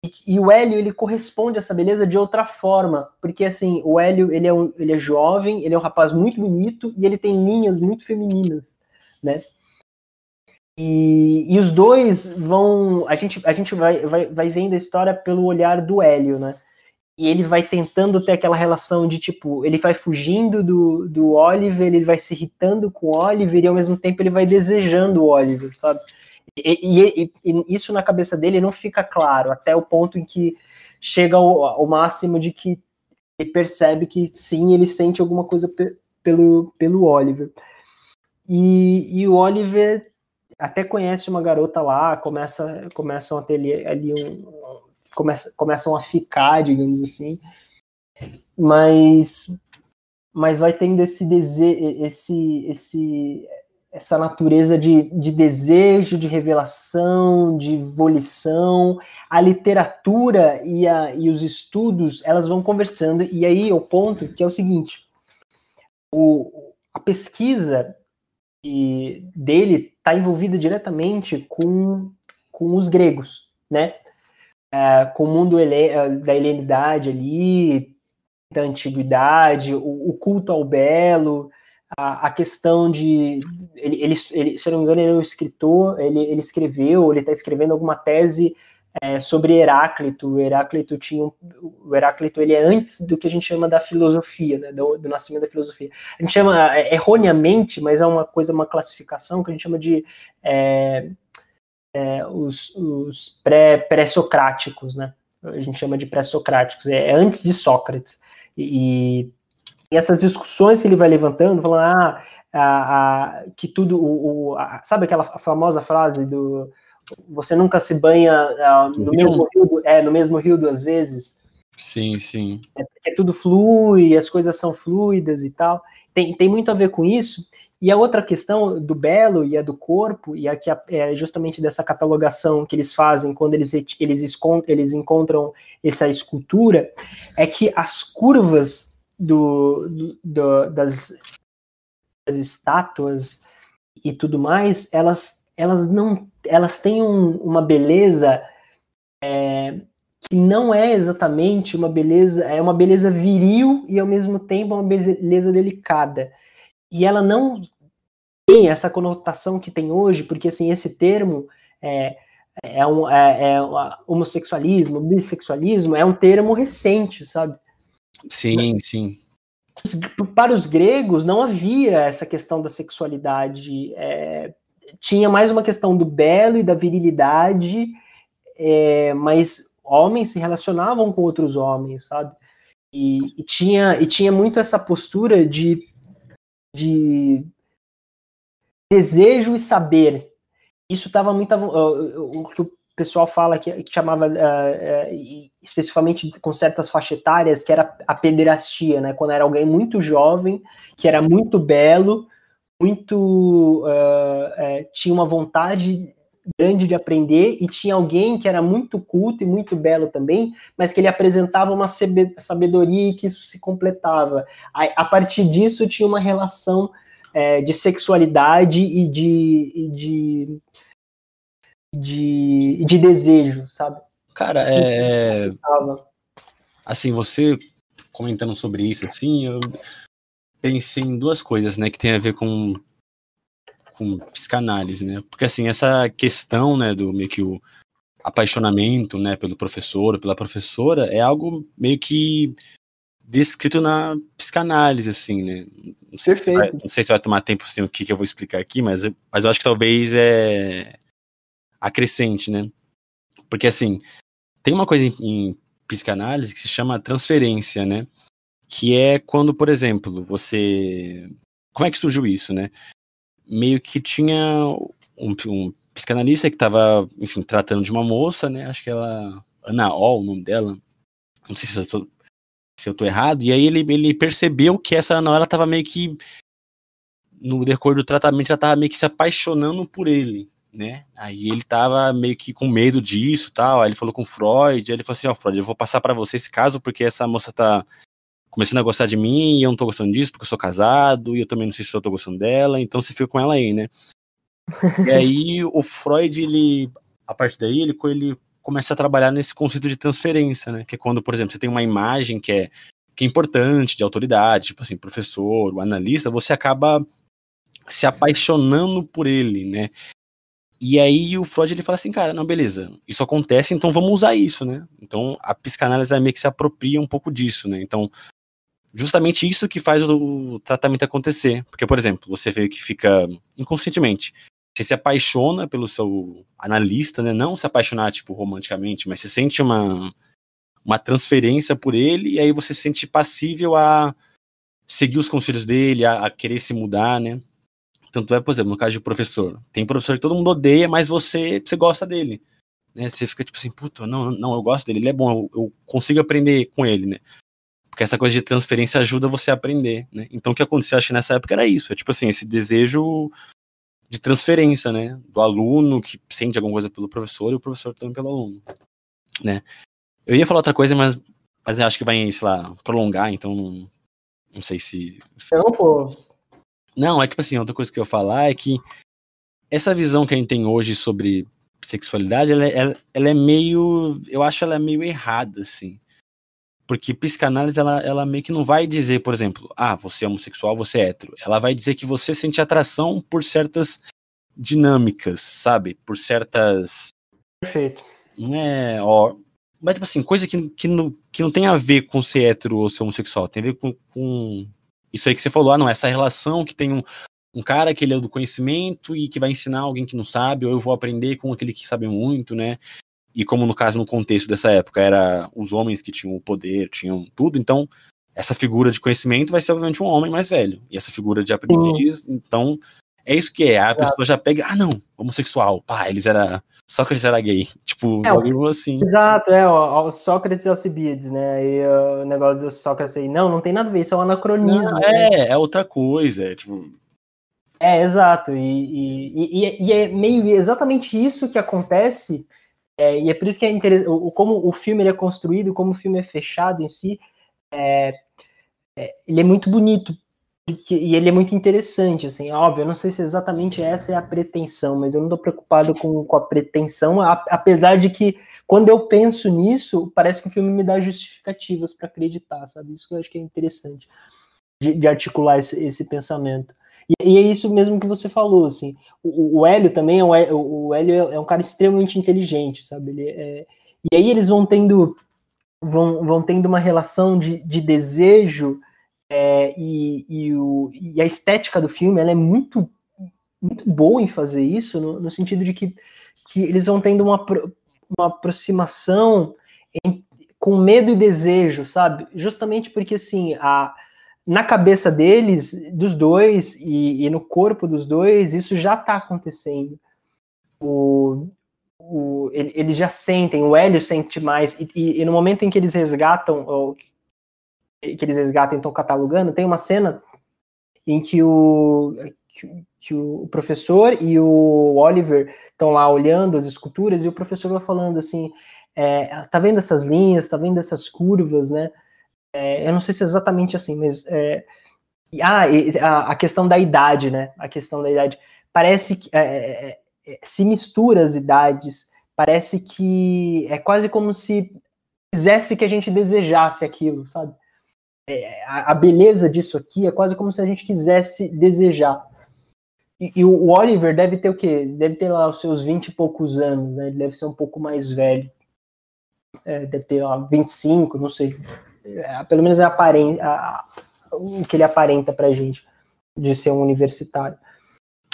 Speaker 2: E, e, o Hélio ele corresponde a essa beleza de outra forma, porque assim o Hélio ele é, um, ele é jovem, ele é um rapaz muito bonito e ele tem linhas muito femininas, né? E, e os dois vão. A gente, a gente vai, vai, vai vendo a história pelo olhar do Hélio, né? E ele vai tentando ter aquela relação de tipo, ele vai fugindo do, do Oliver, ele vai se irritando com o Oliver e ao mesmo tempo ele vai desejando o Oliver, sabe? E, e, e, isso na cabeça dele não fica claro, até o ponto em que chega ao, ao máximo de que ele percebe que sim, ele sente alguma coisa pe pelo, pelo Oliver. E, e o Oliver até conhece uma garota lá, começa, começam a ter ali, ali um. Começa, começam a ficar, digamos assim. Mas, mas vai tendo esse desejo, esse, esse, essa natureza de, de desejo, de revelação, de volição. A literatura e, a, e os estudos, elas vão conversando. E aí o ponto que é o seguinte: o, a pesquisa dele está envolvida diretamente com, com os gregos, né? É, com o mundo é, da helenidade ali, da antiguidade, o, o culto ao belo, a, a questão de ele, ele, ele, se eu não me engano, ele é um escritor, ele, ele escreveu, ele está escrevendo alguma tese é, sobre Heráclito. O Heráclito tinha um, o Heráclito ele é antes do que a gente chama da filosofia, né, do, do, nascimento da filosofia. A gente chama é, erroneamente, mas é uma coisa, uma classificação que a gente chama de é, é, os, os pré-socráticos, né? A gente chama de pré-socráticos, é, é antes de Sócrates. E, e, essas discussões que ele vai levantando, falando ah, a, a, que tudo, o, o a, sabe aquela famosa frase do você nunca se banha ah, no, mesmo rio, é, no mesmo rio duas vezes?
Speaker 1: Sim, sim.
Speaker 2: É porque tudo flui, as coisas são fluidas e tal. Tem, tem muito a ver com isso. E a outra questão do belo e a do corpo, e aqui é justamente dessa catalogação que eles fazem quando eles, eles, eles encontram essa escultura, é que as curvas do, do, do das, das, estátuas e tudo mais, elas, elas não elas têm um, uma beleza é, que não é exatamente uma beleza, é uma beleza viril e ao mesmo tempo uma beleza delicada e ela não tem essa conotação que tem hoje, porque assim esse termo é, é um é, é homossexualismo, bissexualismo é um termo recente, sabe?
Speaker 1: Sim, sim.
Speaker 2: Para os gregos não havia essa questão da sexualidade, é, tinha mais uma questão do belo e da virilidade, é, mas homens se relacionavam com outros homens, sabe? E, e, tinha, e tinha muito essa postura de de desejo e saber. Isso estava muito. O que o pessoal fala que, que chamava uh, uh, especificamente com certas faixas etárias, que era a pederastia, né? Quando era alguém muito jovem, que era muito belo, muito. tinha uma vontade grande de aprender e tinha alguém que era muito culto e muito belo também, mas que ele apresentava uma sabedoria e que isso se completava. A, a partir disso tinha uma relação é, de sexualidade e de, e de, de, de desejo, sabe?
Speaker 1: Cara, é, é assim, você comentando sobre isso, assim, eu pensei em duas coisas, né, que tem a ver com com psicanálise, né? Porque assim, essa questão, né, do meio que o apaixonamento, né, pelo professor, pela professora, é algo meio que descrito na psicanálise, assim, né? Não sei, se vai, não sei se vai tomar tempo, assim, o que, que eu vou explicar aqui, mas, mas eu acho que talvez é acrescente, né? Porque, assim, tem uma coisa em, em psicanálise que se chama transferência, né? Que é quando, por exemplo, você... Como é que surgiu isso, né? meio que tinha um, um psicanalista que estava, enfim, tratando de uma moça, né? Acho que ela. Ana Ol, o nome dela. Não sei se eu tô, se eu tô errado. E aí ele, ele percebeu que essa Ana ela estava meio que. No decorrer do tratamento, ela estava meio que se apaixonando por ele, né? Aí ele tava meio que com medo disso tal. Aí ele falou com o Freud. Aí ele falou assim: Ó, oh, Freud, eu vou passar para você esse caso porque essa moça tá começando a gostar de mim e eu não tô gostando disso porque eu sou casado e eu também não sei se eu tô gostando dela, então você fica com ela aí, né? e [LAUGHS] aí o Freud, ele, a partir daí, ele, ele começa a trabalhar nesse conceito de transferência, né? Que é quando, por exemplo, você tem uma imagem que é, que é importante, de autoridade, tipo assim, professor, o analista, você acaba se apaixonando por ele, né? E aí o Freud ele fala assim, cara, não, beleza, isso acontece, então vamos usar isso, né? Então a psicanálise meio que se apropria um pouco disso, né? Então justamente isso que faz o, tratamento acontecer. Porque, por exemplo, você vê que fica inconscientemente. Você se apaixona pelo seu analista, né? Não se apaixonar, tipo, romanticamente, mas você sente uma, uma transferência por ele e aí você se sente passível a seguir os conselhos dele, a, a querer se mudar, né? Tanto é, por exemplo, no caso de professor. Tem professor que todo mundo odeia, mas você, você gosta dele. Né? Você fica tipo assim, puta, não, não, eu gosto dele, ele é bom, eu, eu consigo aprender com ele, né? Porque essa coisa de transferência ajuda você a aprender, né? Então o que aconteceu, acho que nessa época era isso. É tipo assim, esse desejo de transferência, né? Do aluno que sente alguma coisa pelo professor e o professor também pelo aluno, né? Eu ia falar outra coisa, mas, mas eu acho que vai, sei lá, prolongar, então não, não sei se...
Speaker 2: Não, pô.
Speaker 1: Não, é tipo assim, outra coisa que eu ia falar é que essa visão que a gente tem hoje sobre sexualidade, ela, ela, ela é meio, eu acho ela é meio errada, assim. Porque psicanálise, ela, ela meio que não vai dizer, por exemplo, ah, você é homossexual, você é hétero. Ela vai dizer que você sente atração por certas dinâmicas, sabe? Por certas.
Speaker 2: Perfeito.
Speaker 1: Não é. Ó, mas, tipo assim, coisa que, que, não, que não tem a ver com ser hétero ou ser homossexual. Tem a ver com, com isso aí que você falou, ah, não, essa relação que tem um, um cara que ele é do conhecimento e que vai ensinar alguém que não sabe, ou eu vou aprender com aquele que sabe muito, né? E como no caso, no contexto dessa época, era os homens que tinham o poder, tinham tudo, então essa figura de conhecimento vai ser obviamente um homem mais velho. E essa figura de aprendiz, Sim. então é isso que é. A pessoa já pega, ah, não, homossexual. Pá, eles era. Sócrates era gay. [LAUGHS] Tipo,
Speaker 2: é, assim. Exato, é, o, Sócrates e Alcibiades, né? E o negócio do Sócrates aí. Não, não tem nada a ver, isso é um anacronismo. Não,
Speaker 1: é, né? é outra coisa. É, tipo.
Speaker 2: É, exato. E, e, e, e, é meio exatamente isso que acontece. É, e é por isso que é interessante. Como o filme é construído, como o filme é fechado em si. É, é, ele é muito bonito, e ele é muito interessante, assim, óbvio, eu não sei se exatamente essa é a pretensão, mas eu não estou preocupado com, com a pretensão, a, apesar de que quando eu penso nisso, parece que o filme me dá justificativas para acreditar, sabe? Isso que eu acho que é interessante de, de articular esse, esse pensamento. E, é isso mesmo que você falou, assim. O, o Hélio também é um, o Hélio é um cara extremamente inteligente, sabe? Ele é, e aí eles vão tendo vão, vão tendo uma relação de, de desejo é, e, e, o, e, a estética do filme ela é muito, muito boa em fazer isso, no, no sentido de que, que eles vão tendo uma, uma aproximação em, com medo e desejo, sabe? Justamente porque, assim, a, na cabeça deles, dos dois, e, e no corpo dos dois, isso já está acontecendo. O, o, eles já sentem, o Hélio sente mais, e, e, e, no momento em que eles resgatam, ou que eles resgatam e estão catalogando, tem uma cena em que o, que, que o professor e o Oliver estão lá olhando as esculturas e o professor vai falando assim, é, tá vendo essas linhas, tá vendo essas curvas, né? É, eu não sei se é exatamente assim, mas é, ah, a, a, questão da idade, né? A questão da idade parece que é, é, é, se mistura as idades, parece que é quase como se quisesse que a gente desejasse aquilo, sabe? é, a, beleza disso aqui é quase como se a gente quisesse desejar. E, e, o Oliver deve ter o quê? Deve ter lá os seus 20 e poucos anos, né? Ele deve ser um pouco mais velho. Deve ter lá 25, não sei. É, pelo menos é a, o que ele aparenta pra gente de ser um universitário.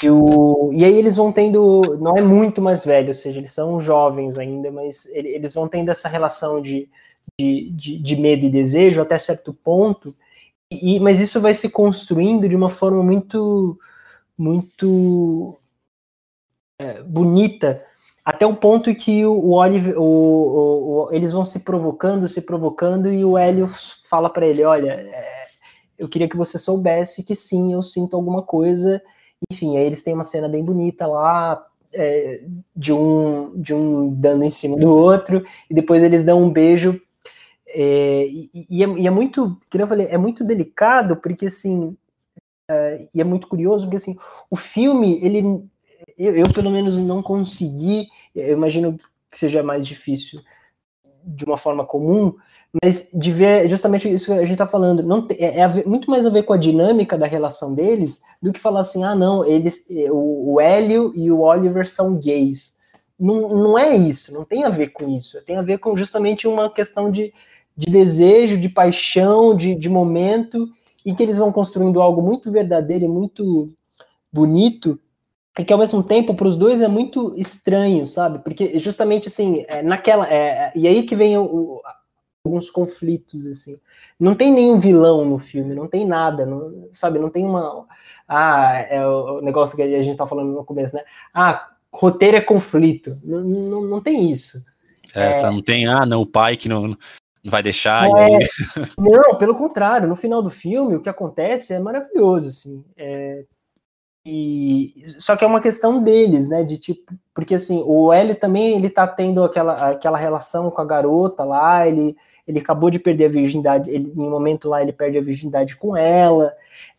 Speaker 2: E, o, e aí eles vão tendo, não é muito mais velho, ou seja, eles são jovens ainda, mas eles vão tendo essa relação de de, de, de medo e desejo até certo ponto, e, mas isso vai se construindo de uma forma muito, muito é, bonita, até o ponto que o, Oliver, o, o, o, eles vão se provocando, se provocando, e o Hélio fala para ele: Olha, é, eu queria que você soubesse que sim, eu sinto alguma coisa. Enfim, aí eles têm uma cena bem bonita lá, é, de um de um dando em cima do outro, e depois eles dão um beijo é, e, e, é, e, é, muito, como eu falei, é muito delicado, porque assim, é, e é muito curioso, porque assim, o filme, ele, eu, eu, pelo menos não consegui, eu imagino que seja mais difícil de uma forma comum, mas de ver justamente isso que a gente está falando, não é, é muito mais a ver com a dinâmica da relação deles do que falar assim, ah não, eles, o, o Hélio e o Oliver são gays. Não, não é isso, não tem a ver com isso, tem a ver com justamente uma questão de, de desejo, de paixão, de, de momento, e que eles vão construindo algo muito verdadeiro e muito bonito, e que ao mesmo tempo para os dois é muito estranho, sabe? Porque justamente assim, é, naquela. É, e aí que vem o, o, alguns conflitos, assim. Não tem nenhum vilão no filme, não tem nada, não, sabe? Não tem uma. Ah, é o negócio que a gente está falando no começo, né? Ah, roteiro é conflito. Não, não, não tem isso.
Speaker 1: É, é, não tem, ah, não, o pai que não, não vai deixar.
Speaker 2: É, não, pelo contrário, no final do filme, o que acontece é maravilhoso, assim. É, e, só que é uma questão deles, né? De tipo, porque assim, o L também ele tá tendo aquela, aquela relação com a garota lá, ele, ele acabou de perder a virgindade, ele, em um momento lá ele perde a virgindade com ela.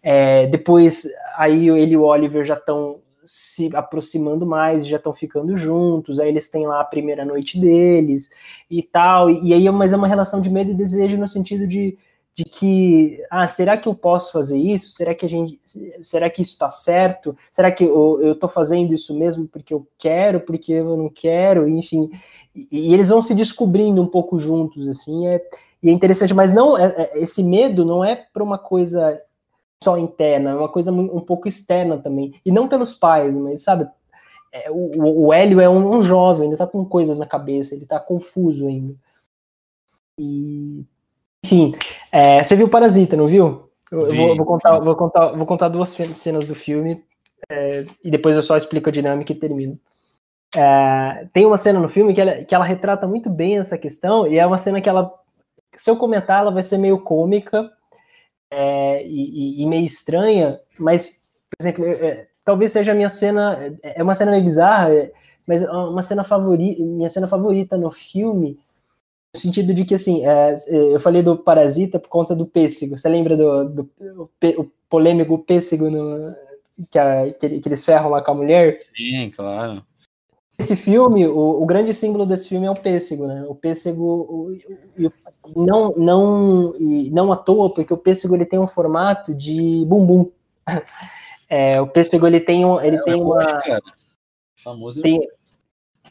Speaker 2: É, depois, aí ele e o Oliver já estão se aproximando mais, já estão ficando juntos, aí eles têm lá a primeira noite deles e tal, e, e aí mas é uma relação de medo e desejo no sentido de, de que, ah, será que eu posso fazer isso? Será que a gente, será que isso está certo? Será que eu, estou fazendo isso mesmo porque eu quero, porque eu não quero, enfim, e, e eles vão se descobrindo um pouco juntos, assim, é, e é interessante, mas não, é, é, esse medo não é para uma coisa só interna, é uma coisa um pouco externa também. E não pelos pais, mas sabe, é, o, o Hélio é um, um, jovem, ele tá com coisas na cabeça, ele tá confuso ainda. E, enfim, é, você viu Parasita, não viu? Eu, eu vou, vou, contar, vou, contar, vou contar duas cenas do filme é, e depois eu só explico a dinâmica e termino. É, tem uma cena no filme que ela, que ela retrata muito bem essa questão e é uma cena que ela, se eu comentar, ela vai ser meio cômica é, e, e, meio estranha, mas, por exemplo, é, talvez seja a minha cena, é uma cena meio bizarra, é, mas é uma cena favorita, minha cena favorita no filme, no sentido de que, assim, é, eu falei do Parasita por conta do pêssego, você lembra do, do o, o polêmico pêssego no, que, a, que, que, eles ferram lá com a mulher?
Speaker 1: Sim, claro.
Speaker 2: Esse filme, o, o grande símbolo desse filme é o pêssego, né? O pêssego, o, o, não, não, não à toa, porque o pêssego ele tem um formato de bumbum. [LAUGHS] É, o pêssego ele tem um, ele é, tem uma cara.
Speaker 1: famoso.
Speaker 2: Tem,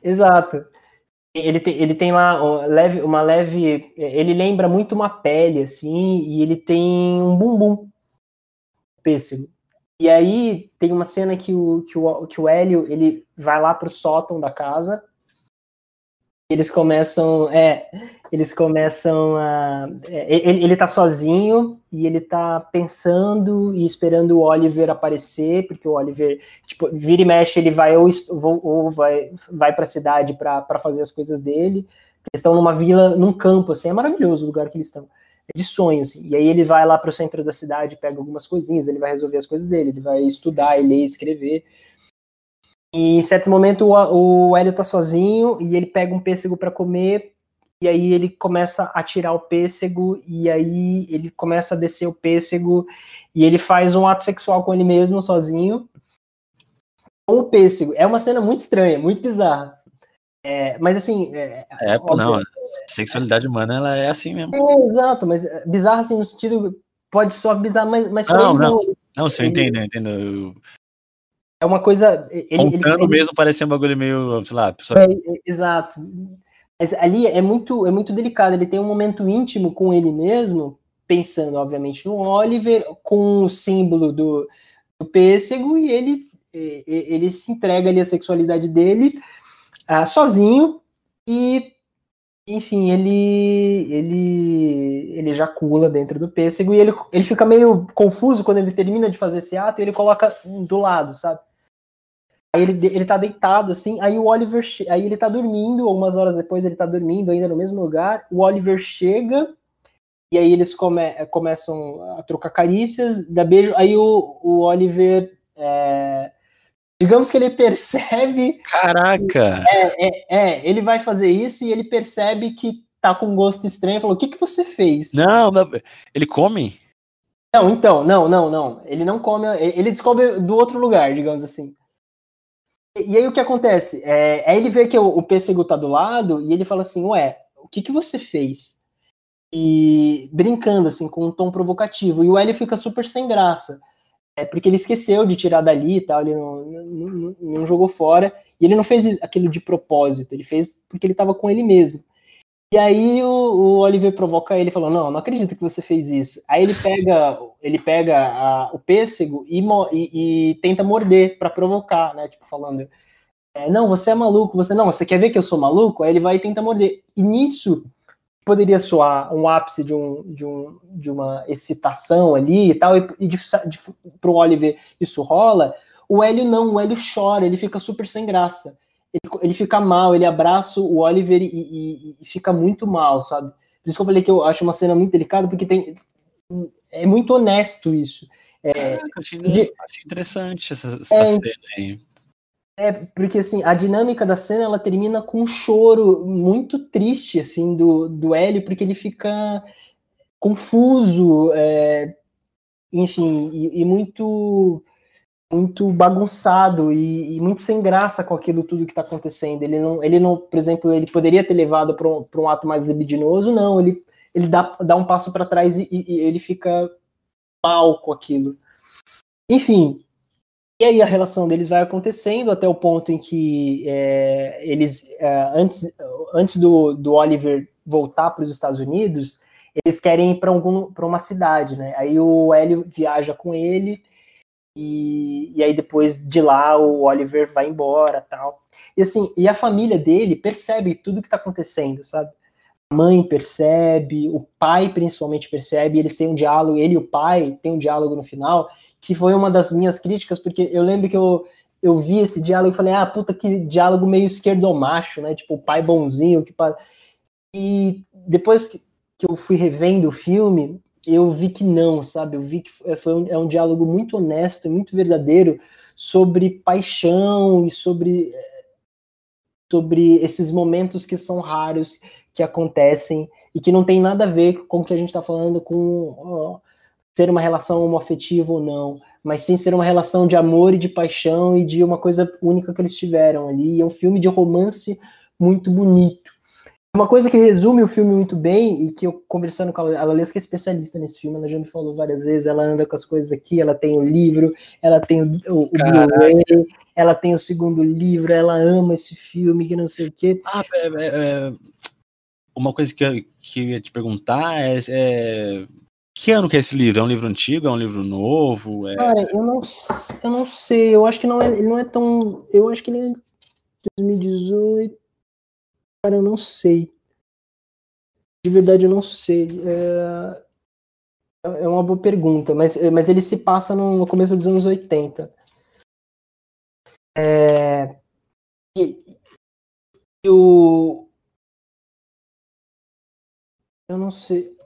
Speaker 2: exato. Ele tem, ele tem lá uma leve, uma leve, ele lembra muito uma pele assim, e ele tem um bumbum. Pêssego. E aí tem uma cena que o que o, que o Hélio ele vai lá pro sótão da casa eles começam, é, eles começam a, é, ele, ele tá sozinho e ele tá pensando e esperando o Oliver aparecer, porque o Oliver, tipo, vira e mexe, ele vai ou, ou vai, vai pra cidade para fazer as coisas dele, eles estão numa vila, num campo, assim, é maravilhoso o lugar que eles estão, é de sonho, assim, e aí ele vai lá pro centro da cidade, pega algumas coisinhas, ele vai resolver as coisas dele, ele vai estudar, ler, escrever, e em certo momento o, o Hélio tá sozinho e ele pega um pêssego para comer e aí ele começa a tirar o pêssego e aí ele começa a descer o pêssego e ele faz um ato sexual com ele mesmo sozinho com o pêssego. É uma cena muito estranha, muito bizarra. É, mas assim.
Speaker 1: É, é óbvio, não. A sexualidade humana ela é assim mesmo.
Speaker 2: É, exato, mas é, bizarra assim no sentido. Pode soar bizarro, mas. mas
Speaker 1: não, não. Não, você entende, eu entendo. Eu,
Speaker 2: é uma coisa.
Speaker 1: Ele, Contando ele, mesmo parecia um bagulho meio, sei lá. Pessoa...
Speaker 2: É, é, exato. Mas ali é muito, é muito delicado. Ele tem um momento íntimo com ele mesmo, pensando, obviamente, no Oliver, com o símbolo do, do pêssego, e ele, ele se entrega ali a sexualidade dele uh, sozinho, e enfim, ele ele ele ejacula dentro do pêssego e ele, ele fica meio confuso quando ele termina de fazer esse ato e ele coloca do lado, sabe? Aí ele, ele tá deitado, assim, aí o Oliver, aí ele tá dormindo, ou umas horas depois ele tá dormindo ainda no mesmo lugar, o Oliver chega, e aí eles come, começam a trocar carícias, dá beijo, aí o, o Oliver, é, digamos que ele percebe...
Speaker 1: Caraca!
Speaker 2: É, é, é, ele vai fazer isso e ele percebe que tá com um gosto estranho, falou, o que que você fez?
Speaker 1: Não, ele come?
Speaker 2: Não, então, não, não, não, ele não come, ele descobre do outro lugar, digamos assim. E aí o que acontece? É, aí ele vê que o, o pêssego tá do lado e ele fala assim, ué, o que que você fez? E brincando, assim, com um tom provocativo. E o Hélio fica super sem graça. É porque ele esqueceu de tirar dali e tal, ele não, não, não, não jogou fora. E ele não fez aquilo de propósito, ele fez porque ele tava com ele mesmo. E aí o, o Oliver provoca ele falando, não, não acredito que você fez isso. Aí ele pega, ele pega a, o pêssego e, e, e tenta morder para provocar, né? Tipo, falando, é, não, você é maluco, você não, você quer ver que eu sou maluco? Aí ele vai e tenta morder. E nisso poderia soar um ápice de, um, de, um, de uma excitação ali e tal, e, e de, de, pro Oliver isso rola. O Hélio não, o Hélio chora, ele fica super sem graça ele, ele fica mal, ele abraça o Oliver e, e, e, fica muito mal, sabe? Por isso que eu falei que eu acho uma cena muito delicada, porque tem, é muito honesto isso. É,
Speaker 1: é achei, de, achei, interessante essa, essa é, cena aí.
Speaker 2: É, porque assim, a dinâmica da cena ela termina com um choro muito triste, assim, do, do Hélio, porque ele fica confuso, é, enfim, e, e muito muito bagunçado e, e, muito sem graça com aquilo tudo que está acontecendo. Ele não, ele não, por exemplo, ele poderia ter levado para um, um, ato mais libidinoso, não. Ele, ele dá, dá um passo para trás e, e, ele fica mal com aquilo. Enfim. E aí a relação deles vai acontecendo até o ponto em que é, eles, é, antes, antes do, do Oliver voltar para os Estados Unidos, eles querem ir para uma cidade, né? Aí o Hélio viaja com ele e, e aí depois de lá o Oliver vai embora, tal. E assim, e a família dele percebe tudo que está acontecendo, sabe? A mãe percebe, o pai principalmente percebe, eles têm um diálogo, ele e o pai têm um diálogo no final, que foi uma das minhas críticas, porque eu lembro que eu, eu vi esse diálogo e falei, ah, puta, que diálogo meio esquerdomacho, né? Tipo, o pai bonzinho que. E depois que, que eu fui revendo o filme, eu vi que não, sabe? Eu vi que foi um, é um diálogo muito honesto, muito verdadeiro sobre paixão e sobre sobre esses momentos que são raros que acontecem e que não tem nada a ver com o que a gente está falando com ser uma relação homoafetiva ou não, mas sim ser uma relação de amor e de paixão e de uma coisa única que eles tiveram ali. É um filme de romance muito bonito. Uma coisa que resume o filme muito bem, e que eu conversando com a Lalesca, que é especialista nesse filme, ela já me falou várias vezes, ela anda com as coisas aqui, ela tem o livro, ela tem o, o Blu-ray, ela tem o segundo livro, ela ama esse filme, que não sei o quê.
Speaker 1: Ah, é, é, é, uma coisa que eu, que eu ia te perguntar é, é, que ano que é esse livro? É um livro antigo? É um livro novo? É...
Speaker 2: Cara, eu não, eu não sei, eu acho que não é, ele não é tão, eu acho que ele é 2018, Cara, eu não sei. De verdade, eu não sei. É, é uma boa pergunta, mas, mas ele se passa no começo dos anos 80. É, e, e o. Eu não sei.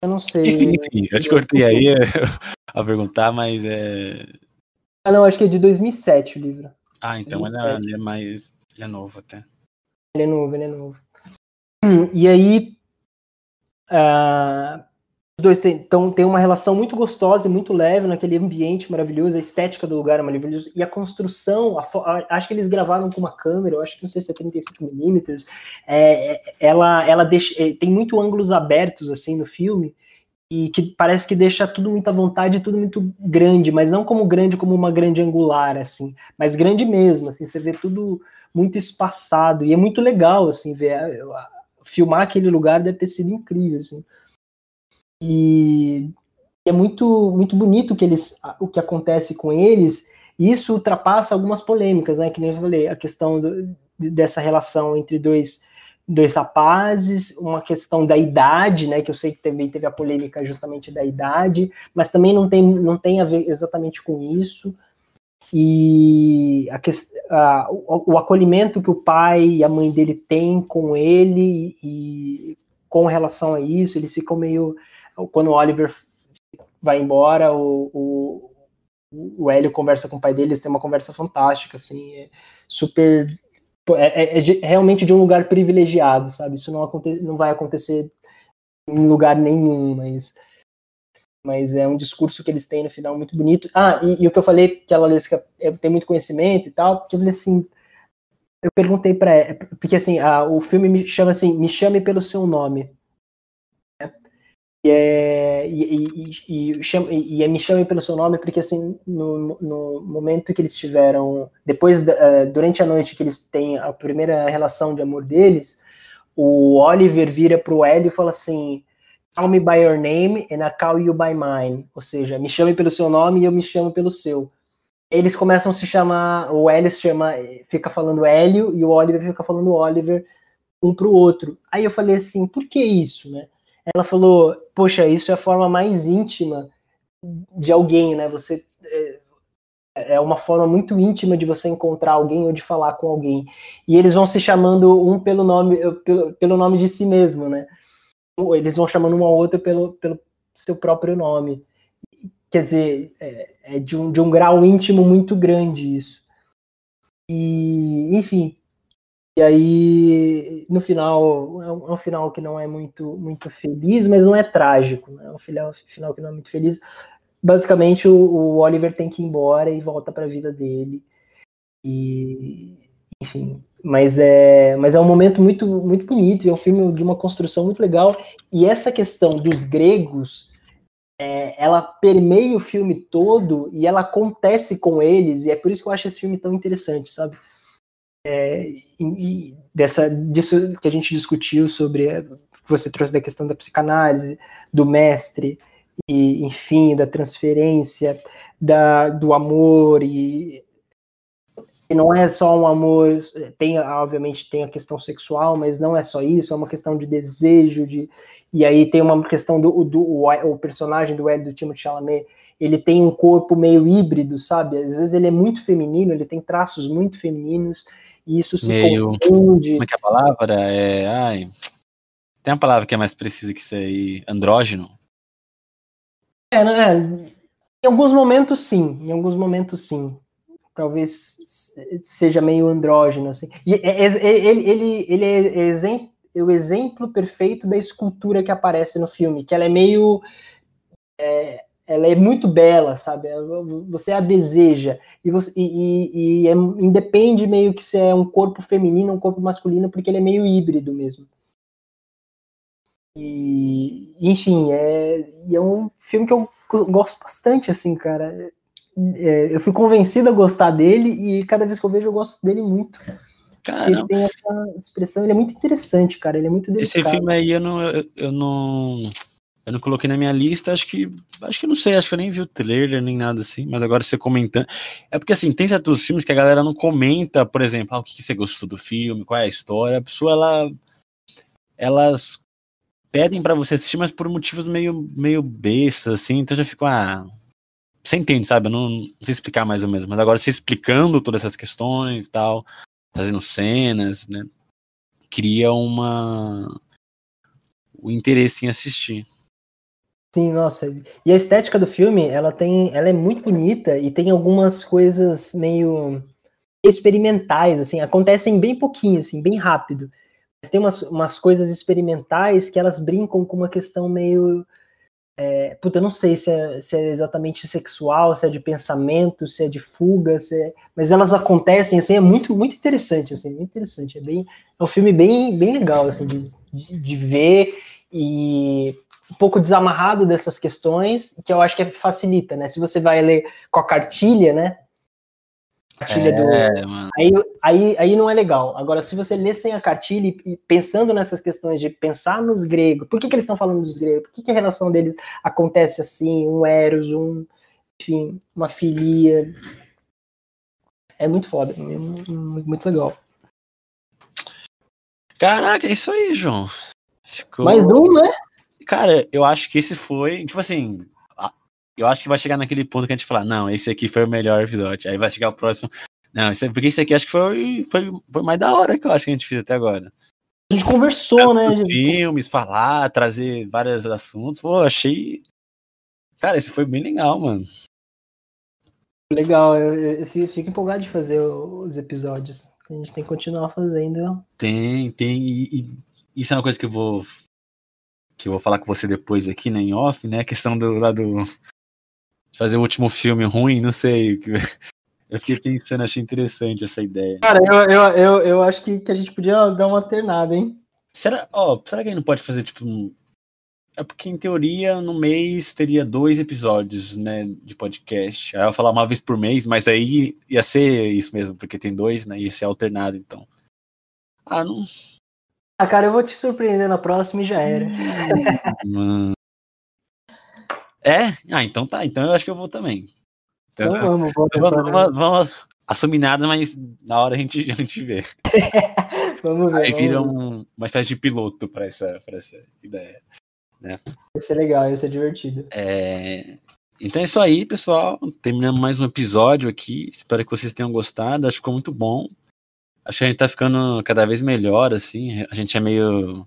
Speaker 2: Eu não sei.
Speaker 1: Enfim, enfim eu te cortei aí [LAUGHS] a perguntar, mas é.
Speaker 2: Ah, não, acho que é de 2007 o livro.
Speaker 1: Ah, então ele é, ele é mais. Ele é novo até.
Speaker 2: Ele é novo, ele é novo. E aí, uh, os dois têm, então, uma relação muito gostosa e muito leve naquele ambiente maravilhoso, a estética do lugar é maravilhosa, e a construção, a, a, acho que eles gravaram com uma câmera, eu acho que não sei se é 35mm, é, é, ela, ela deixa, é, tem muito ângulos abertos, assim, no filme, e que parece que deixa tudo muito à vontade, tudo muito grande, mas não como grande como uma grande angular, assim, mas grande mesmo, assim, você vê tudo muito espaçado, e é muito legal, assim, ver, filmar aquele lugar deve ter sido incrível, assim. E é muito, muito bonito que eles, o que acontece com eles, e isso ultrapassa algumas polêmicas, né, que nem eu falei, a questão do, dessa relação entre dois, dois rapazes, uma questão da idade, né, que eu sei que também teve a polêmica justamente da idade, mas também não tem, não tem a ver exatamente com isso, e a, a, o, acolhimento que o pai e a mãe dele têm com ele e com relação a isso, eles ficam meio quando o Oliver vai embora, o, o, o Hélio conversa com o pai dele, eles têm uma conversa fantástica, assim, é super é, é, é, realmente de um lugar privilegiado, sabe? Isso não, aconte, não vai acontecer em lugar nenhum, mas mas é um discurso que eles têm no final muito bonito. Ah, e, e o que eu falei, que a Lalesca é, tem muito conhecimento e tal, que eu falei assim, eu perguntei para ela, porque assim, a, o filme me chama assim, me chame pelo seu nome. Né? E, é, e, e, e, chama, e, me chame pelo seu nome porque assim, no, no momento que eles tiveram, depois, uh, durante a noite que eles têm a primeira relação de amor deles, o Oliver vira pro Hélio e fala assim, Call me by your name and I call you by mine. Ou seja, me chame pelo seu nome e eu me chamo pelo seu. Eles começam a se chamar, o Hélio se chama, fica falando Hélio e o Oliver fica falando Oliver um pro outro. Aí eu falei assim, por que isso, né? Ela falou, poxa, isso é a forma mais íntima de alguém, né? Você é, é uma forma muito íntima de você encontrar alguém ou de falar com alguém. E eles vão se chamando um pelo nome, pelo, pelo nome de si mesmo, né? Eles vão chamando um ao outro pelo, pelo seu próprio nome. Quer dizer, é, é de, um, de um grau íntimo muito grande isso. E, enfim, e aí, no final, é um, é um, final que não é muito, muito feliz, mas não é trágico, né? É um final, final que não é muito feliz. Basicamente, o, o Oliver tem que ir embora e volta para a vida dele. E, enfim, mas é, mas é um momento muito, muito bonito, é um filme de uma construção muito legal. E essa questão dos gregos, é, ela permeia o filme todo e ela acontece com eles, e é por isso que eu acho esse filme tão interessante, sabe? é, e, dessa, disso que a gente discutiu sobre, é, você trouxe da questão da psicanálise, do mestre, e enfim, da transferência, da, do amor, e, e não é só um amor, tem, obviamente, tem a questão sexual, mas não é só isso, é uma questão de desejo, de, e aí tem uma questão do, do o, o personagem do Hélio do Timothée Chalamet, ele tem um corpo meio híbrido, sabe? Às vezes ele é muito feminino, ele tem traços muito femininos, e isso se
Speaker 1: meio, confunde. Como é que é a palavra? É, ai, tem uma palavra que é mais precisa que isso aí, andrógeno?
Speaker 2: É, né? Em alguns momentos sim, em alguns momentos sim. Talvez seja meio andrógeno, assim. E é, é, é, ele, ele, ele é exemplo, o exemplo perfeito da escultura que aparece no filme, que ela é meio. É, ela é muito bela, sabe? Você a deseja e, você, e, e, e é, independe meio que se é um corpo feminino ou um corpo masculino, porque ele é meio híbrido mesmo. E, enfim, é, é um filme que eu gosto bastante, assim, cara. É, eu fui convencido a gostar dele e cada vez que eu vejo eu gosto dele muito. Cara, ele tem essa expressão, ele é muito interessante, cara. Ele é muito delicado.
Speaker 1: Esse filme aí eu não, eu, eu não eu não coloquei na minha lista, acho que. Acho que não sei, acho que eu nem vi o trailer nem nada assim, mas agora você comentando. É porque assim, tem certos filmes que a galera não comenta, por exemplo, ah, o que, que você gostou do filme, qual é a história. A pessoa, ela. Elas pedem para você assistir, mas por motivos meio, meio bestas, assim, então já fico, ah. Você entende, sabe? Eu não, não sei explicar mais ou menos, mas agora você explicando todas essas questões e tal, fazendo cenas, né? Cria uma. o interesse em assistir.
Speaker 2: Sim, nossa. E a estética do filme, ela tem, ela é muito bonita e tem algumas coisas meio experimentais, assim, acontecem bem pouquinho, assim, bem rápido. Mas tem umas, umas coisas experimentais que elas brincam com uma questão meio é, puta, eu não sei se é, se é, exatamente sexual, se é de pensamento, se é de fuga, é, mas elas acontecem, assim, é muito, muito interessante, assim, muito interessante, é bem, é um filme bem, bem legal, assim, de, de, de ver e um pouco desamarrado dessas questões, que eu acho que facilita, né? Se você vai ler com a cartilha, né? Cartilha é, do. Aí, aí, aí não é legal. Agora, se você lê sem a cartilha e, pensando nessas questões de pensar nos gregos, por que, que eles estão falando dos gregos? Por que, que a relação deles acontece assim? Um Eros, um. Enfim, uma filia. É muito foda, é muito legal.
Speaker 1: Caraca, é isso aí, João.
Speaker 2: Ficou... Mais um, né?
Speaker 1: Cara, eu acho que esse foi, tipo assim, eu acho que vai chegar naquele ponto que a gente falar, não, esse aqui foi o melhor episódio. Aí vai chegar o próximo. Não, esse, porque esse aqui acho que foi, foi, foi mais da hora que eu acho que a gente fez até agora.
Speaker 2: A gente conversou, né?
Speaker 1: Gente... Filmes, falar, trazer vários assuntos. Pô, achei. Cara, esse foi bem legal, mano.
Speaker 2: Legal, eu, eu fico empolgado de fazer os episódios. A gente tem que continuar fazendo.
Speaker 1: Tem, tem. E, e isso é uma coisa que eu vou que eu vou falar com você depois aqui, né, em off, né, a questão do lá do fazer o último filme ruim, não sei, [LAUGHS] eu fiquei pensando, achei interessante essa ideia.
Speaker 2: Cara, eu, eu, eu, eu acho que, que a gente podia dar uma alternada, hein?
Speaker 1: Será, ó, será que a gente não pode fazer, tipo, um... É porque, em teoria, no mês teria dois episódios, né, de podcast. Aí eu ia falar uma vez por mês, mas aí ia ser isso mesmo, porque tem dois, né, ia ser alternado, então. Ah, não,
Speaker 2: ah, cara, eu vou te surpreender na próxima e já era.
Speaker 1: Hum. [LAUGHS] é? Ah, então tá. Então eu acho que eu vou também. Então, então vamos, vamos, vamos, vamos, assumir nada, mas na hora a gente, [LAUGHS] a gente vê. [LAUGHS] vamos ver. Aí vira um, uma espécie de piloto para essa, pra essa ideia. Né?
Speaker 2: Ia ser legal, ia ser divertido.
Speaker 1: É... Então é isso aí, pessoal. Terminamos mais um episódio aqui. Espero que vocês tenham gostado. Acho que ficou muito bom. Acho que a gente tá ficando cada vez melhor, assim. A gente é meio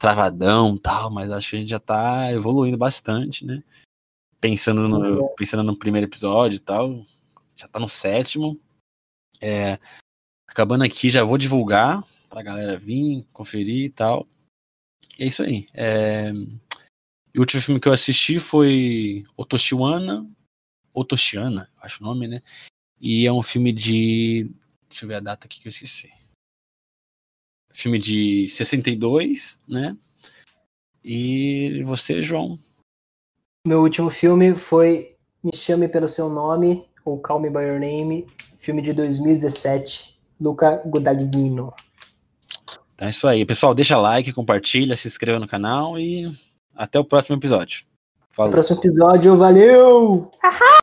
Speaker 1: travadão tal, mas acho que a gente já tá evoluindo bastante, né? Pensando no, pensando no primeiro episódio e tal. Já tá no sétimo. É, acabando aqui, já vou divulgar pra galera vir, conferir e tal. E é isso aí. É, o último filme que eu assisti foi Otoshiwana. Otoshiana, acho o nome, né? E é um filme de Deixa eu ver a data aqui que eu esqueci. Filme de 62, né? E você, João?
Speaker 2: Meu último filme foi Me Chame Pelo Seu Nome, ou Call Me By Your Name, filme de 2017. Luca Gudagnino.
Speaker 1: Então é isso aí. Pessoal, deixa like, compartilha, se inscreva no canal e até o próximo episódio.
Speaker 2: Falou. Próximo episódio, valeu! Ahá!